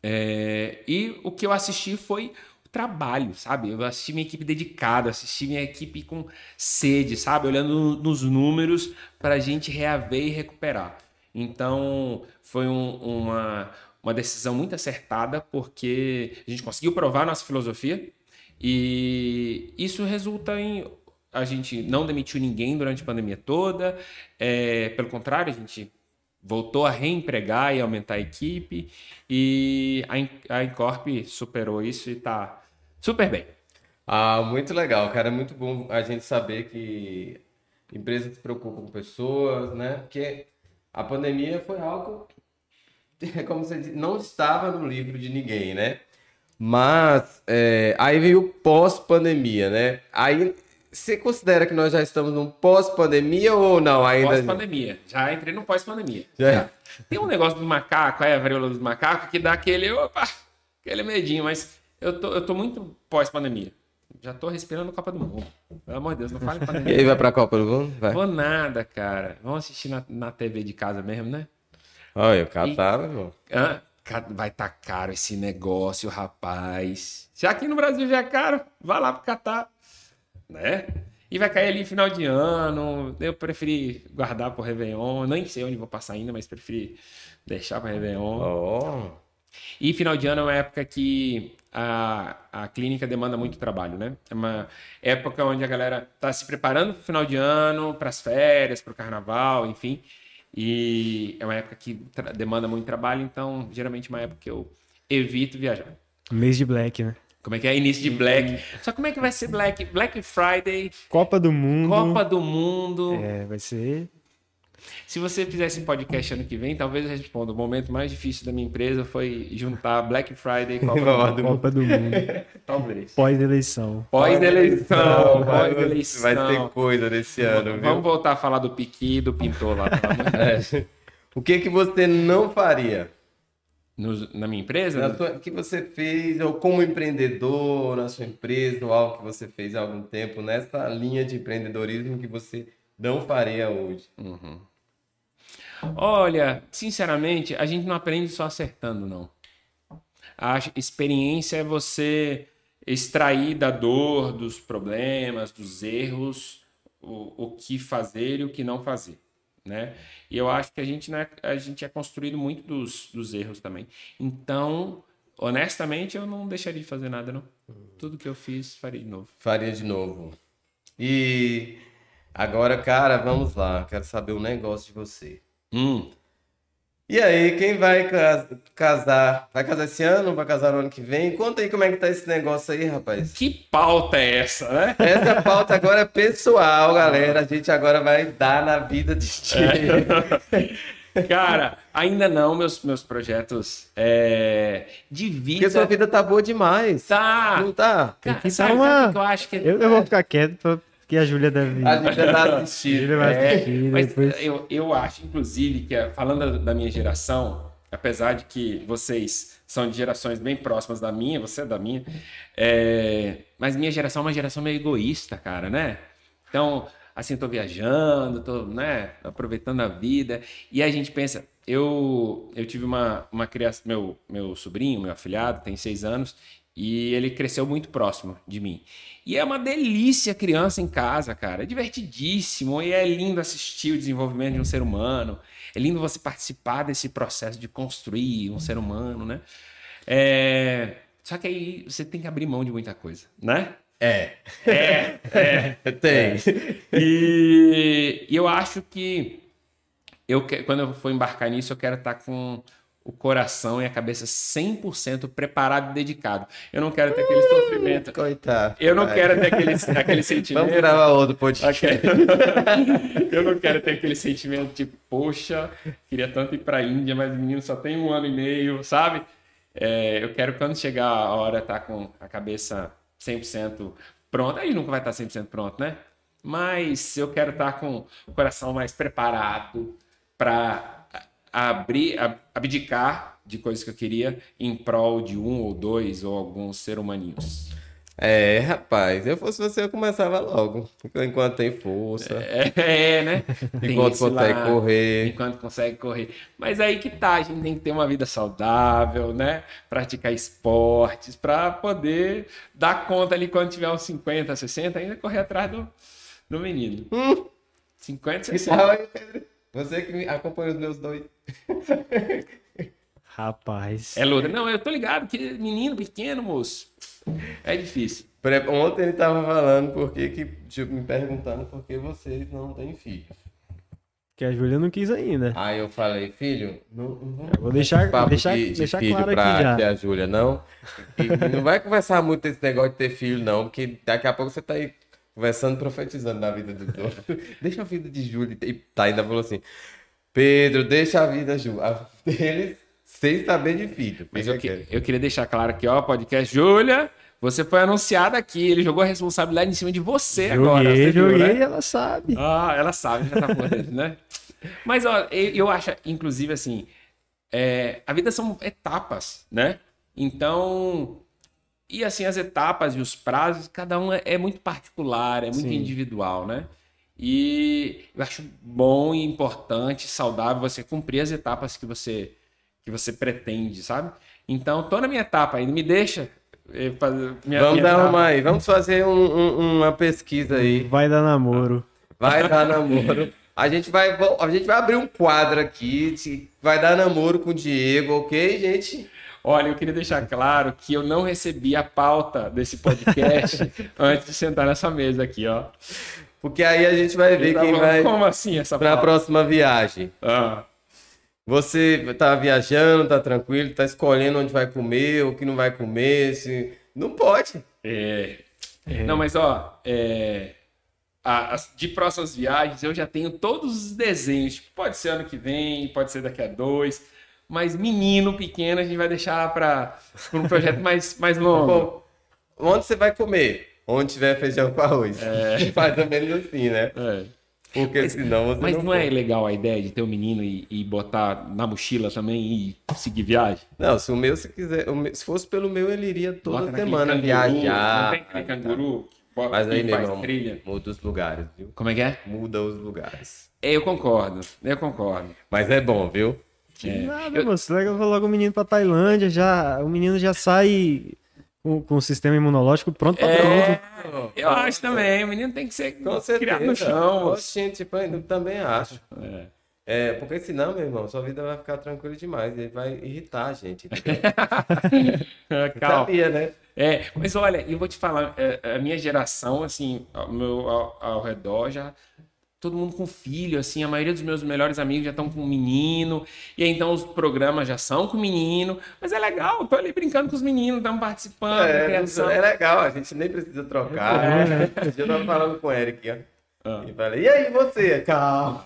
É, e o que eu assisti foi trabalho, sabe? Eu assisti minha equipe dedicada, assisti minha equipe com sede, sabe? Olhando no- nos números para a gente reaver e recuperar. Então, foi um- uma, uma decisão muito acertada, porque a gente conseguiu provar nossa filosofia e isso resulta em. A gente não demitiu ninguém durante a pandemia toda, é, pelo contrário, a gente voltou a reempregar e aumentar a equipe e a, a Incorp superou isso e está super bem. Ah, muito legal, cara. É muito bom a gente saber que empresas se preocupam com pessoas, né? Porque a pandemia foi algo, como você disse, não estava no livro de ninguém, né? Mas é, aí veio o pós-pandemia, né? Aí você considera que nós já estamos num pós-pandemia ou não ainda? Pós-pandemia. Já entrei no pós-pandemia. Já. Tem um negócio do macaco, aí a varíola dos macacos, que dá aquele, opa, aquele medinho, mas eu tô, eu tô muito pós-pandemia. Já tô respirando Copa do Mundo. Pelo amor de Deus, não fale E pandemia. aí vai pra Copa do Mundo? Vai. Vou nada, cara. Vamos assistir na, na TV de casa mesmo, né? Olha, o Catar, meu irmão. Hã? Ca- Vai tá caro esse negócio, rapaz. Se aqui no Brasil já é caro, vai lá pro Catar, né? E vai cair ali final de ano. Eu preferi guardar pro Réveillon. Nem sei onde vou passar ainda, mas preferi deixar pro Réveillon. Ó. E final de ano é uma época que a, a clínica demanda muito trabalho, né? É uma época onde a galera tá se preparando pro final de ano, para as férias, para o carnaval, enfim. E é uma época que demanda muito trabalho, então geralmente é uma época que eu evito viajar. Mês de Black, né? Como é que é? Início de Black. Só como é que vai ser Black? Black Friday, Copa do Mundo. Copa do Mundo. É, vai ser. Se você fizesse um podcast ano que vem, talvez eu responda. O momento mais difícil da minha empresa foi juntar Black Friday e Copa do Mundo. Copa do Mundo. Talvez. Pós-eleição. Pós-eleição, Vai pós-eleição. ter coisa nesse ano, viu? Vamos voltar a falar do Piqui e do pintor lá. É. O que que você não faria? no- na minha empresa? Na sua- que você fez, ou como empreendedor na sua empresa, ou algo que você fez há algum tempo, nessa linha de empreendedorismo que você não faria hoje. Olha, sinceramente, a gente não aprende só acertando, não. A experiência é você extrair da dor, dos problemas, dos erros, o, o que fazer e o que não fazer, né? E eu acho que a gente, não é, a gente é construído muito dos, dos erros também. Então, honestamente, eu não deixaria de fazer nada, não. Tudo que eu fiz, faria de novo. Faria de novo. E agora, cara, vamos lá. Quero saber um negócio de você. Hum, E aí, quem vai cas- casar? Vai casar esse ano? Vai casar no ano que vem? Conta aí como é que tá esse negócio aí, rapaz. que pauta é essa, né? Essa pauta agora é pessoal, galera. A gente agora vai dar na vida de Steve. Cara, ainda não, meus, meus projetos é, de vida. Porque sua vida tá boa demais. Tá. Não tá? Cara, que sabe, uma- eu acho que Eu, eu vou ficar quieto pra- porque a Júlia deve. A gente já tá Ele assistindo. vai É, assistir mas depois. eu, eu acho, inclusive, que é, falando da, da minha geração, apesar de que vocês são de gerações bem próximas da minha, você é da minha, é, mas minha geração é uma geração meio egoísta, cara, né? Então, assim, tô viajando, tô, né, aproveitando a vida, e a gente pensa, eu, eu tive uma, uma criança, meu, meu sobrinho, meu afilhado, tem seis anos, e ele cresceu muito próximo de mim. E é uma delícia criança em casa, cara. É divertidíssimo e é lindo assistir o desenvolvimento de um ser humano. É lindo você participar desse processo de construir um ser humano, né? É, Só que aí você tem que abrir mão de muita coisa, né? É. É, é. Tem. E, e eu acho que eu que- quando eu for embarcar nisso, eu quero estar com o coração e a cabeça 100% preparado e dedicado. Eu não quero ter aquele sofrimento. Coitado. Eu não Vai. quero ter aquele, aquele sentimento. Vamos gravar outro podcast. Eu não quero ter aquele sentimento tipo, poxa, queria tanto ir pra Índia, mas o menino só tem um ano e meio, sabe? É, eu quero quando chegar a hora estar com a cabeça 100% pronta. Aí nunca vai estar 100% pronto, né? Mas eu quero estar com o coração mais preparado para abrir, ab- abdicar de coisas que eu queria em prol de um ou dois ou alguns ser humaninhos. É, rapaz, eu fosse você, eu começava logo. Enquanto tem força, É, é, né? Enquanto consegue correr. enquanto consegue correr. Mas aí que tá, a gente tem que ter uma vida saudável, né? Praticar esportes para poder dar conta ali quando tiver uns 50, 60, ainda correr atrás do, do menino. Hum. 50, Que 60. tal, hein, Pedro? Você que me acompanha os meus dois. Rapaz. É luta. Não, eu tô ligado que menino pequeno, moço, é difícil. Ontem ele tava falando por que que, tipo, me perguntando por que vocês não têm filho. Que a Júlia não quis ainda. Aí eu falei, filho, não, não vamos vou deixar- deixar- de, de deixar filho claro pra aqui já. ter a Júlia, não. E não vai conversar muito esse negócio de ter filho, não, porque daqui a pouco você tá aí conversando, profetizando na vida dos outros. deixa a vida de Júlia. E tá, ainda falou assim, Pedro, deixa a vida Ju- a deles sem saber de filho. Mas eu, que- eu queria deixar claro aqui, ó, podcast Júlia, você foi anunciada aqui, ele jogou a responsabilidade em cima de você agora. Joguei, você viu, joguei, né? ela sabe. Ah, ela sabe, já tá por dentro, né? Mas, ó, eu, eu acho, inclusive, assim, é, a vida são etapas, né? Então, e assim, as etapas e os prazos, cada um é, é muito particular, é muito Sim. individual, né? E eu acho bom e importante, saudável você cumprir as etapas que você que você pretende, sabe? Então, tô na minha etapa ainda, me deixa eh, fazer minha, Vamos minha dar etapa. uma aí, vamos fazer um- um- uma pesquisa aí. Vai dar namoro. Vai dar namoro. A gente vai, a gente vai abrir um quadro aqui, vai dar namoro com o Diego, ok, gente? Olha, eu queria deixar claro que eu não recebi a pauta desse podcast antes de sentar nessa mesa aqui, ó. Porque aí a gente vai ver Eu quem vai Como assim essa para a próxima viagem. Ah, Você tá viajando, tá tranquilo, tá escolhendo onde vai comer, o que não vai comer, se... não pode. é. Não, mas ó, é, a- de próximas viagens eu já tenho todos os desenhos. Tipo, pode ser ano que vem, pode ser daqui a dois. Mas menino pequeno a gente vai deixar para um projeto mais, mais longo. Bom, onde você vai comer? Onde tiver feijão com arroz. É. Mais ou menos assim, né? É. Porque senão você Mas não, não, é legal a ideia de ter um menino e, e botar na mochila também e seguir viagem? Não, se o meu, se quiser, meu- se fosse pelo meu, ele iria toda Bota semana viajar. Não tem aquele canguru bota Mas aí, faz trilha? muda os lugares, viu? Como é que é? Muda os lugares. Eu concordo, eu concordo. Mas é bom, viu? É. Nada, moço. Leva logo o menino pra Tailândia, já, o menino já sai com, com o sistema imunológico pronto pra É, tudo. eu acho também, o menino tem que ser Com criado no chão. Tipo, eu também acho. É. É, porque senão, meu irmão, sua vida vai ficar tranquila demais. Ele vai irritar a gente. Calma. Sabia, né? É, mas olha, eu vou te falar, é, a minha geração, assim, ao, meu, ao, ao redor já. Todo mundo com filho, assim, a maioria dos meus melhores amigos já estão com menino, e aí então os programas já são com menino, mas é legal, tô ali brincando com os meninos, estamos participando É, criação. é legal, a gente nem precisa trocar. É, né? Eu tava falando com o Eric, ó. Ah. E falei, e aí você? Calma.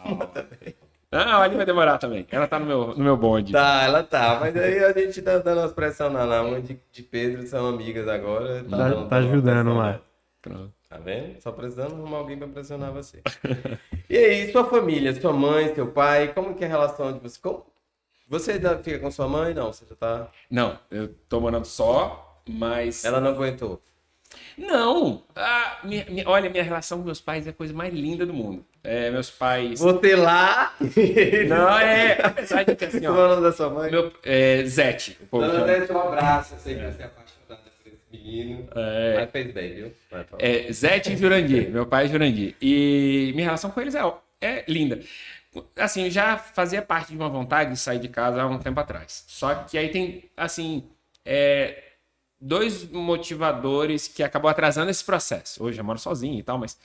Ah, ali vai demorar também. Ela tá no meu, no meu bonde. Tá, ela tá, mas aí a gente tá dando umas pressão na mãe de, de Pedro, são amigas agora. Tá- dando- tá dando uma ajudando pressão, lá. né? Pronto. Tá vendo? Só precisando arrumar alguém pra pressionar você. e aí, sua família, sua mãe, seu pai, como que é a relação de você? Como... Você ainda fica com sua mãe? Não, você já tá. Não, eu tô morando só, mas. Ela não aguentou. Não! Ah, minha- minha- olha, minha relação com meus pais é a coisa mais linda do mundo. É, meus pais. Você lá. Não, é. Apesar de que assim, Qual é o ó. nome da sua mãe? Meu, é, Zete. Dona. Zete, um abraço. Eu sei que você é apaixonada menino. É. Mas fez bem, viu? É, Zete e Jurandir. Meu pai é Jurandir. E minha relação com eles é, é linda. Assim, já fazia parte de uma vontade de sair de casa há um tempo atrás. Só que aí tem, assim, é, dois motivadores que acabou atrasando esse processo. Hoje eu moro sozinho e tal, mas.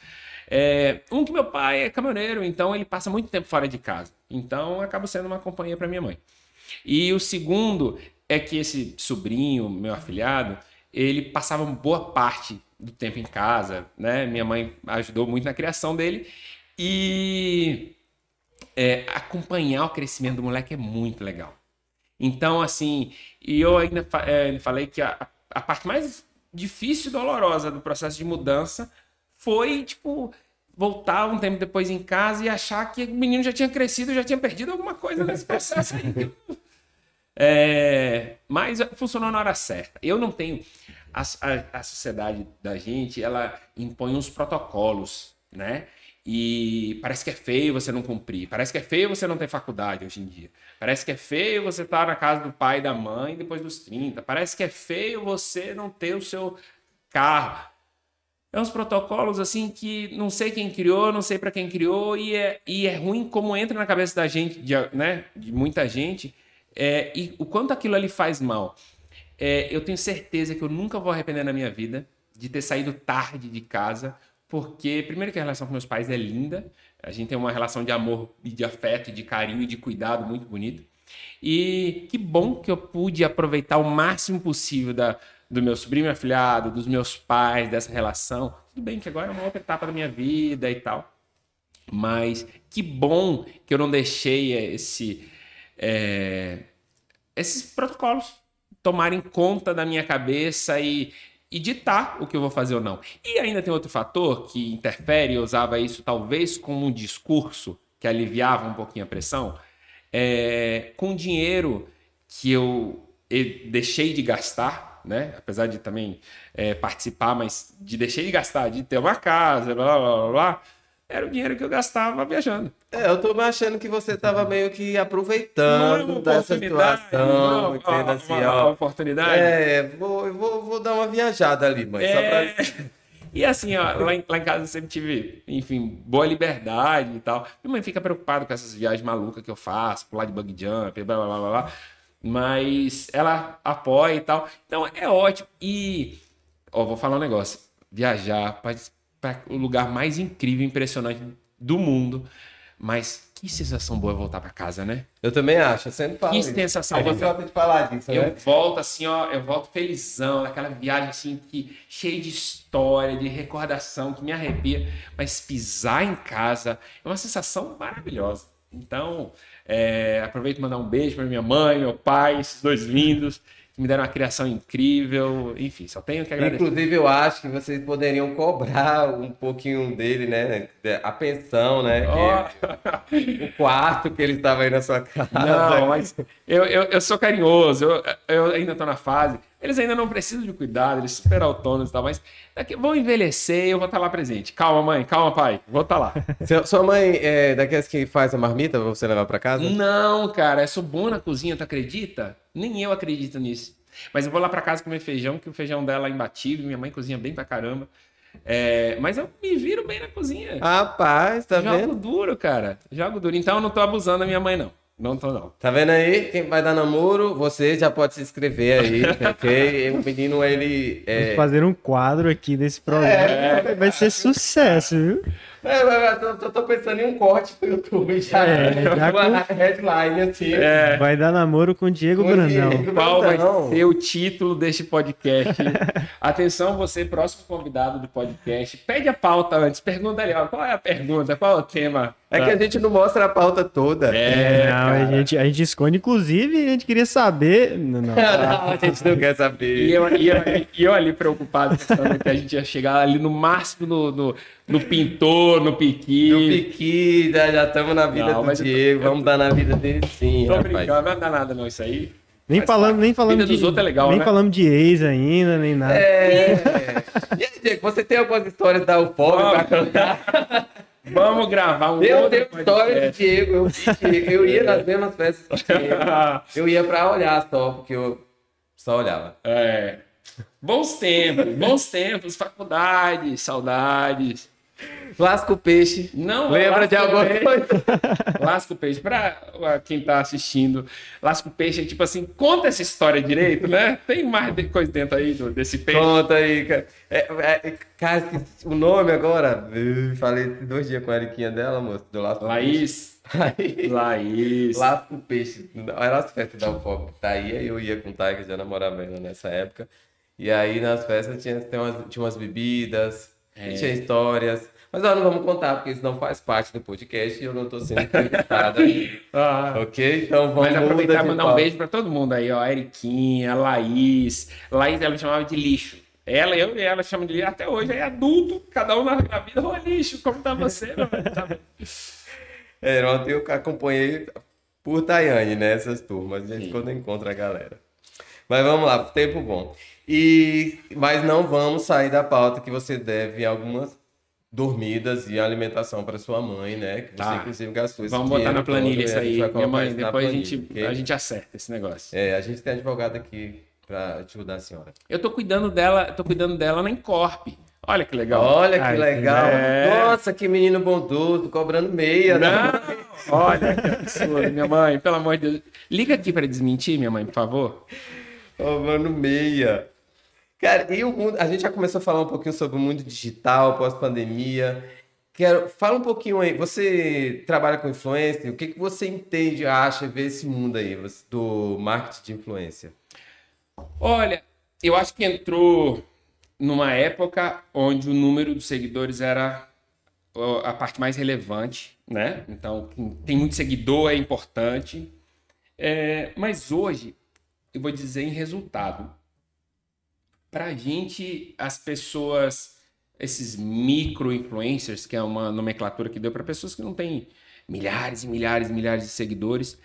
é, um que meu pai é caminhoneiro, então ele passa muito tempo fora de casa. Então acaba sendo uma companhia para minha mãe. E o segundo é que esse sobrinho, meu afilhado, ele passava boa parte do tempo em casa, né? Minha mãe ajudou muito na criação dele e é, acompanhar o crescimento do moleque é muito legal. Então, assim, e eu ainda é, falei que a, a parte mais difícil e dolorosa do processo de mudança foi, tipo, voltar um tempo depois em casa e achar que o menino já tinha crescido, já tinha perdido alguma coisa nesse processo aí. É, mas funcionou na hora certa. Eu não tenho. A, a, a sociedade da gente, ela impõe uns protocolos, né? E parece que é feio você não cumprir. Parece que é feio você não ter faculdade hoje em dia. Parece que é feio você estar na casa do pai e da mãe depois dos 30. Parece que é feio você não ter o seu carro. É uns protocolos assim que não sei quem criou, não sei para quem criou, e é, e é ruim como entra na cabeça da gente, de, né, de muita gente, é, e o quanto aquilo ali faz mal. É, eu tenho certeza que eu nunca vou arrepender na minha vida de ter saído tarde de casa, porque, primeiro, que a relação com meus pais é linda, a gente tem uma relação de amor e de afeto, de carinho e de cuidado muito bonito. E que bom que eu pude aproveitar o máximo possível da, do meu sobrinho afilhado, dos meus pais, dessa relação. Tudo bem que agora é uma outra etapa da minha vida e tal. Mas que bom que eu não deixei esse, é, esses protocolos tomarem conta da minha cabeça e, e ditar o que eu vou fazer ou não. E ainda tem outro fator que interfere, eu usava isso talvez como um discurso que aliviava um pouquinho a pressão, é, com dinheiro que eu, eu deixei de gastar, né? apesar de também é, participar, mas de deixei de gastar, de ter uma casa, blá blá blá blá, era o dinheiro que eu gastava viajando. É, eu tô achando que você tava meio que Não é aproveitando uma dessa situação, entendendo uma- assim, uma ó. oportunidade. É, vou, eu vou, vou dar uma viajada ali, mãe. Só É. pra... E assim, ó, lá, em, lá em casa eu sempre tive, enfim, boa liberdade e tal. Minha mãe fica preocupada com essas viagens malucas que eu faço, pular de bug jump, blá blá blá blá. blá. Mas ela apoia e tal. Então é ótimo. E, ó, vou falar um negócio: viajar para o lugar mais incrível e impressionante do mundo. Mas que sensação boa voltar para casa, né? Eu também acho, eu sempre falo Que isso. sensação. A gente Você- gosta de falar disso, eu né? volto assim, ó, eu volto felizão, naquela viagem assim, que, cheia de história, de recordação, que me arrepia, mas pisar em casa é uma sensação maravilhosa. Então, é, aproveito para mandar um beijo para minha mãe, meu pai, esses dois lindos, me deram uma criação incrível. Enfim, só tenho que agradecer. Inclusive, eu acho que vocês poderiam cobrar um pouquinho dele, né? A pensão, né? Que- o quarto que ele estava aí na sua casa. Não, mas eu, eu, eu sou carinhoso, eu, eu ainda tô na fase. Eles ainda não precisam de cuidado, eles super autônomos e tal, mas daqui, vão envelhecer e eu vou estar lá presente. Calma, mãe, calma, pai, vou estar lá. Seu- Sua mãe é daquelas que faz a marmita pra você levar pra casa? Não, cara, eu sou bom na cozinha, tu acredita? Nem eu acredito nisso. Mas eu vou lá pra casa comer feijão, que o feijão dela é imbatível, minha mãe cozinha bem pra caramba. É, mas eu me viro bem na cozinha. Rapaz, tá Jogo vendo? duro, cara. Jogo duro. Então eu não tô abusando da minha mãe, não. Não tô, não. Tá vendo aí? Quem vai dar namoro, você já pode se inscrever aí, ok? O menino, ele. Vamos É... fazer um quadro aqui desse programa. Vai ser sucesso, viu? É, mas tô, pensando em um corte pro YouTube já. É, já uma headline assim. É. Vai dar namoro com o Diego Com Brandão. Diego. Qual vai Não. ser o título deste podcast? Atenção, você, próximo convidado do podcast. Pede a pauta antes. Pergunta ali, ó, qual é a pergunta? Qual é o tema? É que a gente não mostra a pauta toda. É, não, a gente, a gente esconde, inclusive, a gente queria saber. Não, não. Não, a gente não quer saber. E eu, e, eu, e eu ali preocupado, pensando que a gente ia chegar ali no máximo no, no, no pintor, no piqui. Do Piqui, já estamos na vida Não, do mas eu tô- Diego, vamos dar na vida dele sim, Tô rapaz. brincando, não dá nada não isso aí. Nem Faz falando, nem falando Vida de. dos outros é legal, nem né? falamos de ex ainda, nem nada. É. E aí, Diego, você tem algumas histórias da UFOB pra contar? Vamos gravar um Eu outro tenho história de. Diego, eu, vi Diego, eu ia nas mesmas festas que Diego. Eu ia pra olhar só, porque eu só olhava. É. Bons tempos, bons tempos, faculdade, saudades. Lasca o peixe. Não, Lembra de alguma peixe. coisa? Lasca o peixe. Pra uh, quem tá assistindo, lasca o peixe é tipo assim, conta essa história direito, né? Tem mais de- coisa dentro aí do- desse peixe. Conta aí, cara. É, é, cara, esqueci o nome agora. Falei dois dias com a Eriquinha dela, moço. Do Lasca o Laís. Peixe. Laís. Lasca o peixe. Era as festas da que tá aí, aí eu ia com o Tiger, já namorava ainda nessa época. E aí nas festas tinha, tem umas, tinha umas bebidas, É. tinha histórias. Mas nós não vamos contar, porque isso não faz parte do podcast e eu não tô sendo entrevistada. Ah. ok? Então vamos Mas aproveitar e mandar um beijo pra todo mundo aí, ó. Eriquinha, a Laís. Laís, ela me chamava de lixo. Ela, eu e ela chamam de lixo. Até hoje, é adulto, cada um na, na vida. Ô, lixo, como tá você? Tá. É, ontem eu acompanhei por Tayane, né? Essas turmas. A gente quando encontra a galera. Mas vamos lá, tempo bom. E, mas não vamos sair da pauta que você deve algumas dormidas e alimentação para sua mãe, né? Que você Tá. inclusive gastou esse Vamos botar na planilha todo, isso a aí. Minha mãe, depois a planilha, gente, ok? a gente acerta esse negócio. É, a gente tem advogado aqui para ajudar a senhora. Eu tô cuidando dela, tô cuidando dela na Encorp. Olha que legal. Olha que Ai, legal. é. Nossa, que menino bondoso, cobrando meia. né? Não, olha que absurdo, minha mãe, pelo amor de Deus. Liga aqui para desmentir, minha mãe, por favor. Cobrando meia. Cara, e o mundo. A gente já começou a falar um pouquinho sobre o mundo digital, pós-pandemia. Quero. Fala um pouquinho aí. Você trabalha com influência? O que, que você entende, acha, vê esse mundo aí do marketing de influência? Olha, eu acho que entrou numa época onde o número dos seguidores era a parte mais relevante, né? Então, tem muito seguidor é importante. É, mas hoje, eu vou dizer em resultado. Pra gente, as pessoas, esses micro-influencers, que é uma nomenclatura que deu para pessoas que não têm milhares e milhares e milhares de seguidores,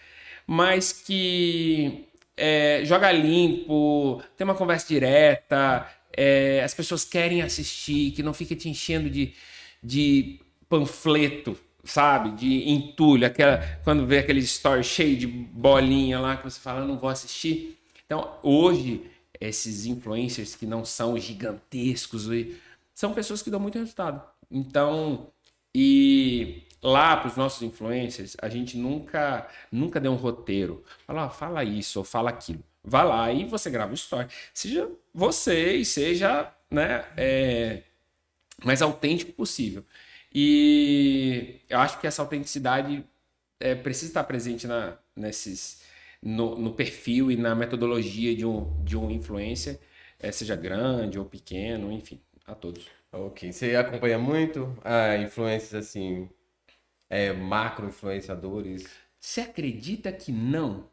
mas que é, joga limpo, tem uma conversa direta, é, as pessoas querem assistir, que não fica te enchendo de, de panfleto, sabe? De entulho, aquela, quando vê aquele story cheio de bolinha lá que você fala, não vou assistir. Então, hoje, esses influencers que não são gigantescos, são pessoas que dão muito resultado. Então, e lá para os nossos influencers, a gente nunca, nunca deu um roteiro. Fala, fala isso ou fala aquilo. Vá lá e você grava o story. Seja você e seja né, é, mais autêntico possível. E eu acho que essa autenticidade é, precisa estar presente na, nesses, no, no perfil e na metodologia de um, de um influencer, é, seja grande ou pequeno, enfim, a todos. Ok. Você acompanha muito a influências assim, é, macro-influenciadores? Você acredita que não?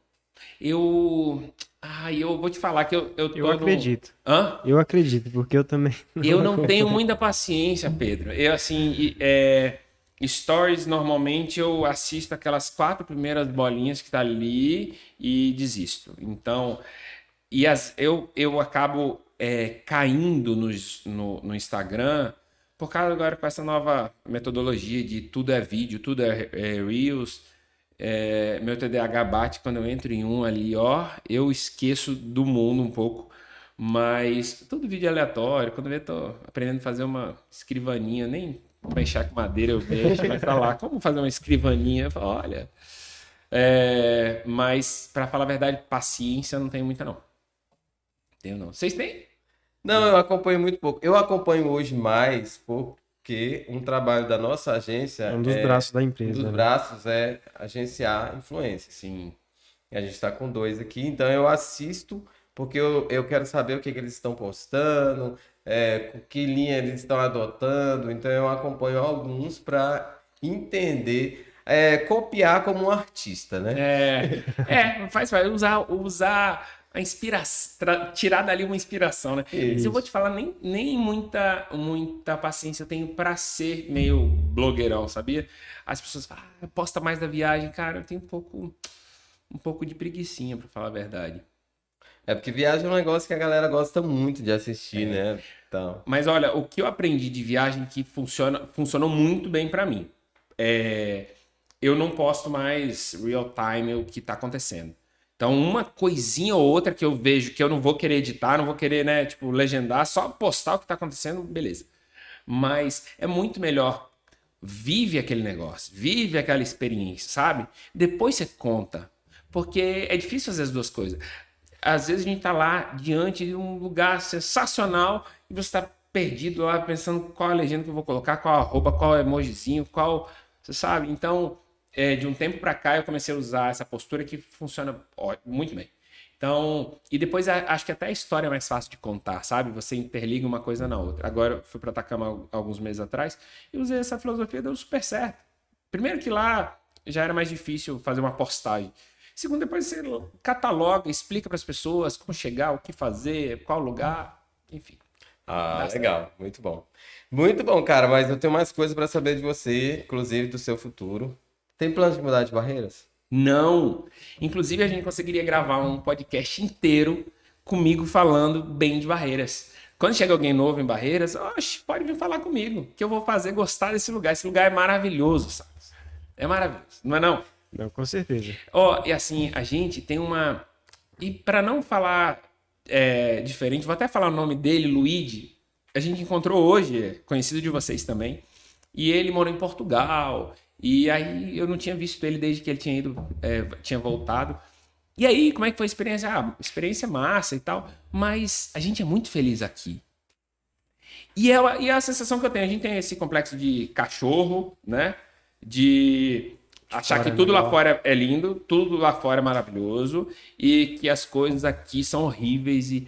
Eu. Ah, eu vou te falar que eu, eu tô Eu no- acredito. Hã? Eu acredito, porque eu também. Eu não tenho muita paciência, Pedro. Eu, assim, é, stories, normalmente eu assisto aquelas quatro primeiras bolinhas que tá ali e desisto. Então, e as, eu, eu acabo é, caindo nos- no, no Instagram por causa agora com essa nova metodologia de tudo é vídeo, tudo é, é Reels. É, meu TDAH bate quando eu entro em um ali, ó, eu esqueço do mundo um pouco. Mas todo vídeo aleatório. Quando eu tô aprendendo a fazer uma escrivaninha, nem mexer com madeira eu mexo, mas tá lá, como fazer uma escrivaninha? Eu falo, olha. É, mas, para falar a verdade, paciência eu não tenho muita, não. Tenho não. Vocês têm? Não, eu acompanho muito pouco. Eu acompanho hoje mais porque um trabalho da nossa agência. É um dos é- braços da Um empresa. dos né? braços é agenciar influência. Sim. E a gente está com dois aqui, então eu assisto porque eu, eu quero saber o que, que eles estão postando, é, que linha eles estão adotando. Então eu acompanho alguns para entender, é, copiar como um artista, né? É, é faz, faz usar, usar a inspiração, tirar dali uma inspiração, né? Mas eu vou te falar, nem, nem muita, muita paciência eu tenho pra ser meio blogueirão, sabia? As pessoas falam, ah, posta mais da viagem. Cara, eu tenho um pouco, um pouco de preguicinha, pra falar a verdade. É porque viagem é um negócio que a galera gosta muito de assistir, né? Então, Mas olha, o que eu aprendi de viagem que funciona, funcionou muito bem pra mim. É, eu não posto mais real time o que tá acontecendo. Então, uma coisinha ou outra que eu vejo que eu não vou querer editar, não vou querer, né, tipo, legendar, só postar o que tá acontecendo, beleza. Mas é muito melhor. Vive aquele negócio, vive aquela experiência, sabe? Depois você conta. Porque é difícil fazer as duas coisas. Às vezes a gente tá lá diante de um lugar sensacional e você tá perdido lá pensando qual a legenda que eu vou colocar, qual arroba, qual emojizinho, qual. Você sabe? Então, é, de um tempo para cá eu comecei a usar essa postura que funciona muito bem. Então, e depois acho que até a história é mais fácil de contar, sabe? Você interliga uma coisa na outra. Agora eu fui para Atacama al- alguns meses atrás e usei essa filosofia, deu super certo. Primeiro que lá já era mais difícil fazer uma postagem. Segundo, depois você cataloga, explica para as pessoas como chegar, o que fazer, qual lugar, enfim. ah, legal, muito bom. Muito bom, cara, mas eu tenho mais coisas para saber de você, inclusive do seu futuro. Tem plano de mudar de barreiras? Não. Inclusive, a gente conseguiria gravar um podcast inteiro comigo falando bem de Barreiras. Quando chega alguém novo em Barreiras, oxe, pode vir falar comigo, que eu vou fazer gostar desse lugar. Esse lugar é maravilhoso, sabe? É maravilhoso, não é não? Não, com certeza. Ó, e assim, a gente tem uma. E para não falar é, diferente, vou até falar o nome dele, Luigi. A gente encontrou hoje, é conhecido de vocês também. E ele morou em Portugal. E aí eu não tinha visto ele desde que ele tinha ido, é, tinha voltado. E aí, como é que foi a experiência? Ah, experiência massa e tal. Mas a gente é muito feliz aqui. E é, e a sensação que eu tenho. A gente tem esse complexo de cachorro, né? De achar que tudo lá fora é lindo, tudo lá fora é maravilhoso e que as coisas aqui são horríveis e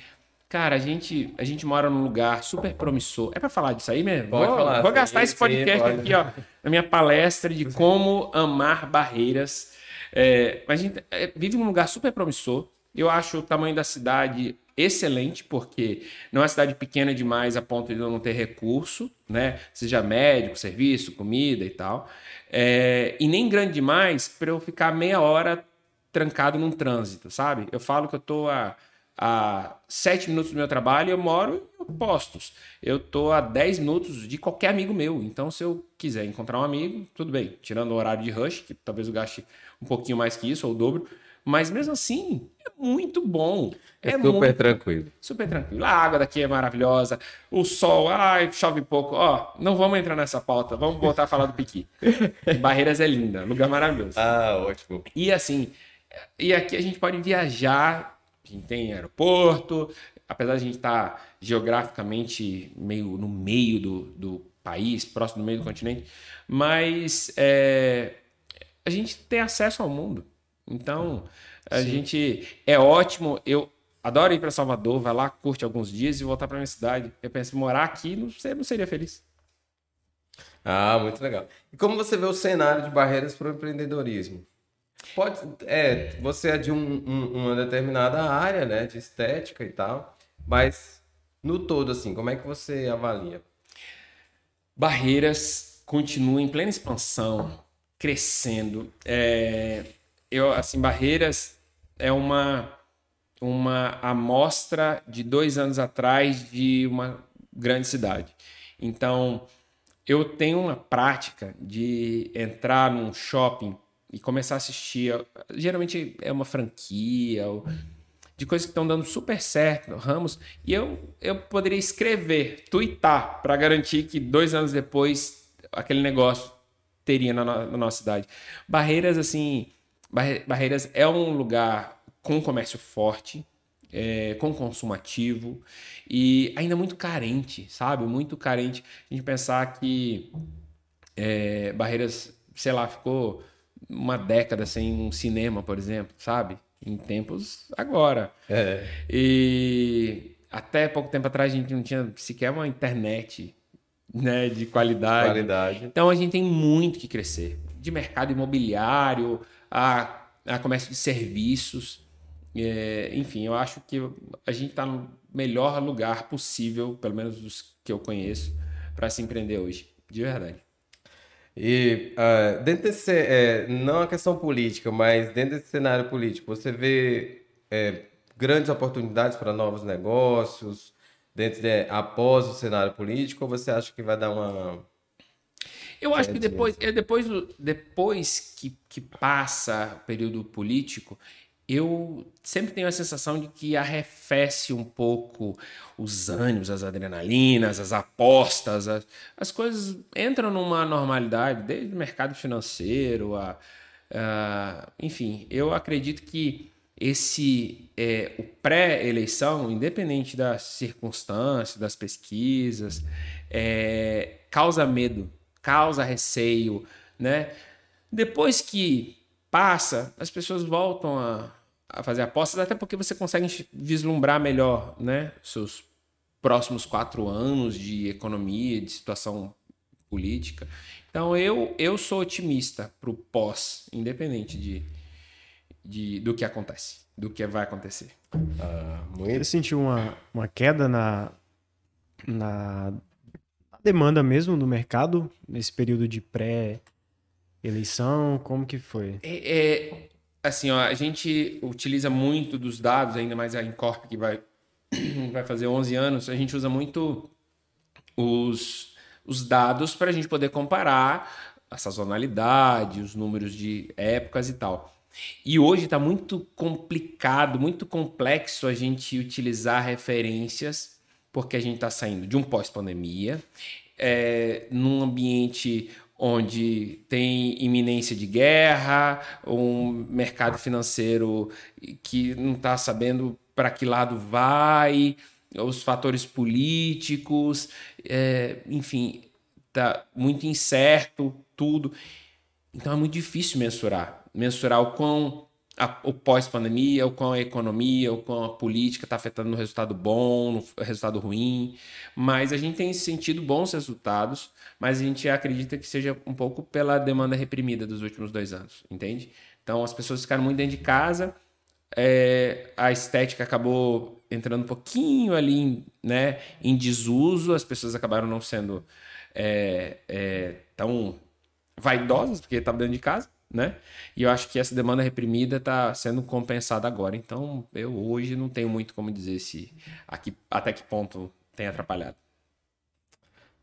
cara, a gente a gente mora num lugar super promissor. É pra falar disso aí mesmo? Pode vou, falar, vou sim, gastar esse sim, podcast pode. aqui, ó, na minha palestra de como amar barreiras. É, mas a gente é, vive num lugar super promissor. Eu acho o tamanho da cidade excelente, porque não é uma cidade pequena demais a ponto de não ter recurso, né? Seja médico, serviço, comida e tal. É, e nem grande demais para eu ficar meia hora trancado num trânsito, sabe? Eu falo que eu tô a, a sete minutos do meu trabalho eu moro em postos. Eu tô a 10 minutos de qualquer amigo meu. Então, se eu quiser encontrar um amigo, tudo bem. Tirando o horário de rush, que talvez eu gaste um pouquinho mais que isso, ou o dobro. Mas mesmo assim, é muito bom. É, É super muito tranquilo. super tranquilo. A água daqui é maravilhosa. O sol, ai, chove pouco. Ó, não vamos entrar nessa pauta. Vamos voltar a falar do Piqui. Barreiras é linda, lugar maravilhoso. Ah, ótimo. E assim, e aqui a gente pode viajar. A gente tem aeroporto. Apesar de a gente estar geograficamente meio no meio do, do país, próximo do meio do continente, mas é, a gente tem acesso ao mundo. Então, a gente é ótimo. Eu adoro ir para Salvador, vai lá, curte alguns dias e voltar para minha cidade. Eu penso, morar aqui não, não seria feliz. Ah, muito legal. E como você vê o cenário de barreiras para o empreendedorismo? Pode, é, você é de um, um, uma determinada área, né, de estética e tal, mas no todo, assim, como é que você avalia? Barreiras continuam em plena expansão, crescendo. É, eu, assim, Barreiras é uma uma amostra de dois anos atrás de uma grande cidade. Então, eu tenho uma prática de entrar num shopping e começar a assistir. Geralmente é uma franquia, ou de coisas que estão dando super certo, ramos, e eu, eu poderia escrever, twittar, para garantir que dois anos depois aquele negócio teria na, na nossa cidade. Barreiras, assim, Barreiras é um lugar com comércio forte, é, com consumo ativo e ainda muito carente, sabe? Muito carente. A gente pensar que é, Barreiras, sei lá, ficou uma década sem um cinema, por exemplo, sabe? Em tempos agora. É. E até pouco tempo atrás a gente não tinha sequer uma internet né, de qualidade. Qualidade. Então a gente tem muito que crescer. De mercado imobiliário a, a comércio de serviços. É, enfim, eu acho que a gente está no melhor lugar possível, pelo menos dos que eu conheço, para se empreender hoje. De verdade. E uh, dentro desse, é, não a questão política, mas dentro desse cenário político, você vê é, grandes oportunidades para novos negócios dentro de, após o cenário político, ou você acha que vai dar uma eu acho que depois, é depois, depois que, que passa o período político, eu sempre tenho a sensação de que arrefece um pouco os ânimos, as adrenalinas, as apostas, as, as coisas entram numa normalidade, desde o mercado financeiro, a, a enfim, eu acredito que esse é, o pré-eleição, independente das circunstâncias, das pesquisas, é, causa medo, causa receio, né? Depois que passa, as pessoas voltam a, a fazer apostas, até porque você consegue vislumbrar melhor, né? Seus próximos quatro anos de economia, de situação política. Então eu, eu sou otimista para o pós, independente de, de, do que acontece, do que vai acontecer. Ah, muito... Sentiu uma, uma queda na, na demanda mesmo do mercado nesse período de pré-eleição? Como que foi? É, é, assim, ó, a gente utiliza muito dos dados, ainda mais a Incorp que vai, vai fazer 11 anos, a gente usa muito os, os dados para a gente poder comparar a sazonalidade, os números de épocas e tal. E hoje está muito complicado, muito complexo a gente utilizar referências porque a gente está saindo de um pós-pandemia, é, num ambiente onde tem iminência de guerra, um mercado financeiro que não está sabendo para que lado vai, os fatores políticos, é, enfim, está muito incerto tudo. Então é muito difícil mensurar, mensurar o quão a, o pós-pandemia, o quão a economia, o quão a política está afetando no resultado bom, no resultado ruim. Mas a gente tem sentido bons resultados, mas a gente acredita que seja um pouco pela demanda reprimida dos últimos dois anos, entende? Então as pessoas ficaram muito dentro de casa, é, a estética acabou entrando um pouquinho ali né, em desuso, as pessoas acabaram não sendo é, é, tão vaidosas, porque estavam dentro de casa né? E eu acho que essa demanda reprimida está sendo compensada agora. Então, eu hoje não tenho muito como dizer se aqui, até que ponto tem atrapalhado.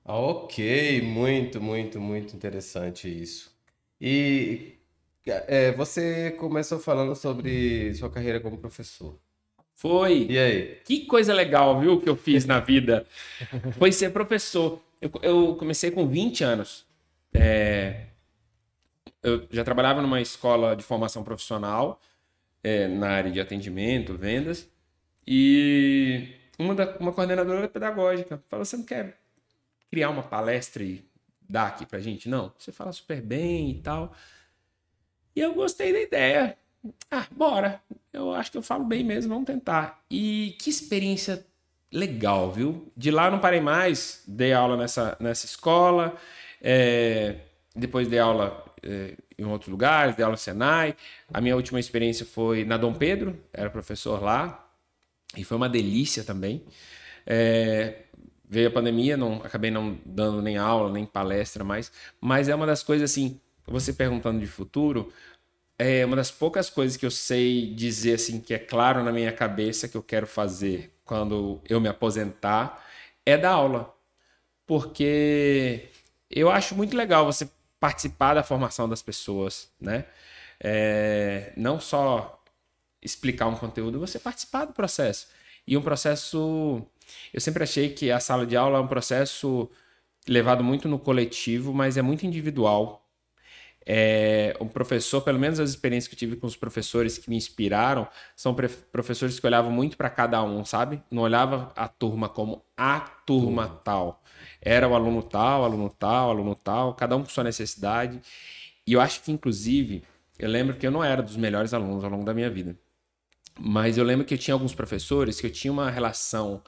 Ok, muito, muito, muito interessante isso. E é, você começou falando sobre sua carreira como professor. Foi. E aí? Que coisa legal, viu, que eu fiz na vida. Foi ser professor. Eu, eu comecei com 20 anos. É, eu já trabalhava numa escola de formação profissional, é, na área de atendimento, vendas, e uma, da, uma coordenadora pedagógica falou: Você não quer criar uma palestra e dar aqui pra gente? Não, você fala super bem e tal. E eu gostei da ideia. Ah, bora. Eu acho que eu falo bem mesmo, vamos tentar. E que experiência legal, viu? De lá não parei mais, dei aula nessa, nessa escola. É, depois dei aula eh, em outros lugares, dei aula no Senai. A minha última experiência foi na Dom Pedro, era professor lá, e foi uma delícia também. É, veio a pandemia, não acabei não dando nem aula, nem palestra mais, mas é uma das coisas assim, você perguntando de futuro, é uma das poucas coisas que eu sei dizer assim que é claro na minha cabeça que eu quero fazer quando eu me aposentar é dar aula. Porque eu acho muito legal você participar da formação das pessoas, né? É, não só explicar um conteúdo, você participar do processo. E um processo. Eu sempre achei que a sala de aula é um processo levado muito no coletivo, mas é muito individual. É, um professor, pelo menos as experiências que eu tive com os professores que me inspiraram, são professores que olhavam muito para cada um, sabe? Não olhava a turma como a turma tal. Era o aluno tal, aluno tal, aluno tal, cada um com sua necessidade. E eu acho que, inclusive, eu lembro que eu não era dos melhores alunos ao longo da minha vida. Mas eu lembro que eu tinha alguns professores que eu tinha uma relação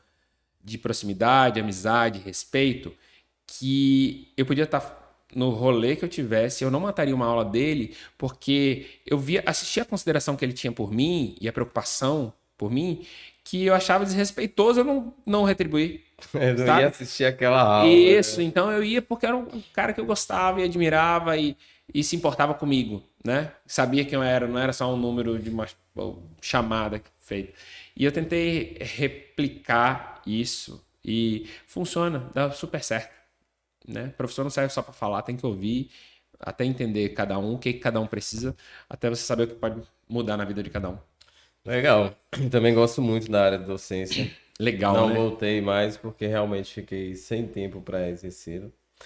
de proximidade, amizade, respeito, que eu podia estar no rolê que eu tivesse, eu não mataria uma aula dele, porque eu via, assistia a consideração que ele tinha por mim e a preocupação por mim, que eu achava desrespeitoso eu não, não retribuir. Eu não sabe? ia assistir aquela aula. Isso, né? então eu ia porque era um cara que eu gostava e admirava e, e se importava comigo, né? Sabia quem eu era, não era só um número de uma chamada feita. E eu tentei replicar isso e funciona, dá super certo. Né? O professor não serve só para falar, tem que ouvir, até entender cada um, o que cada um precisa, até você saber o que pode mudar na vida de cada um. Legal. Também gosto muito da área de docência. Legal, Não né? voltei mais porque realmente fiquei sem tempo para exercer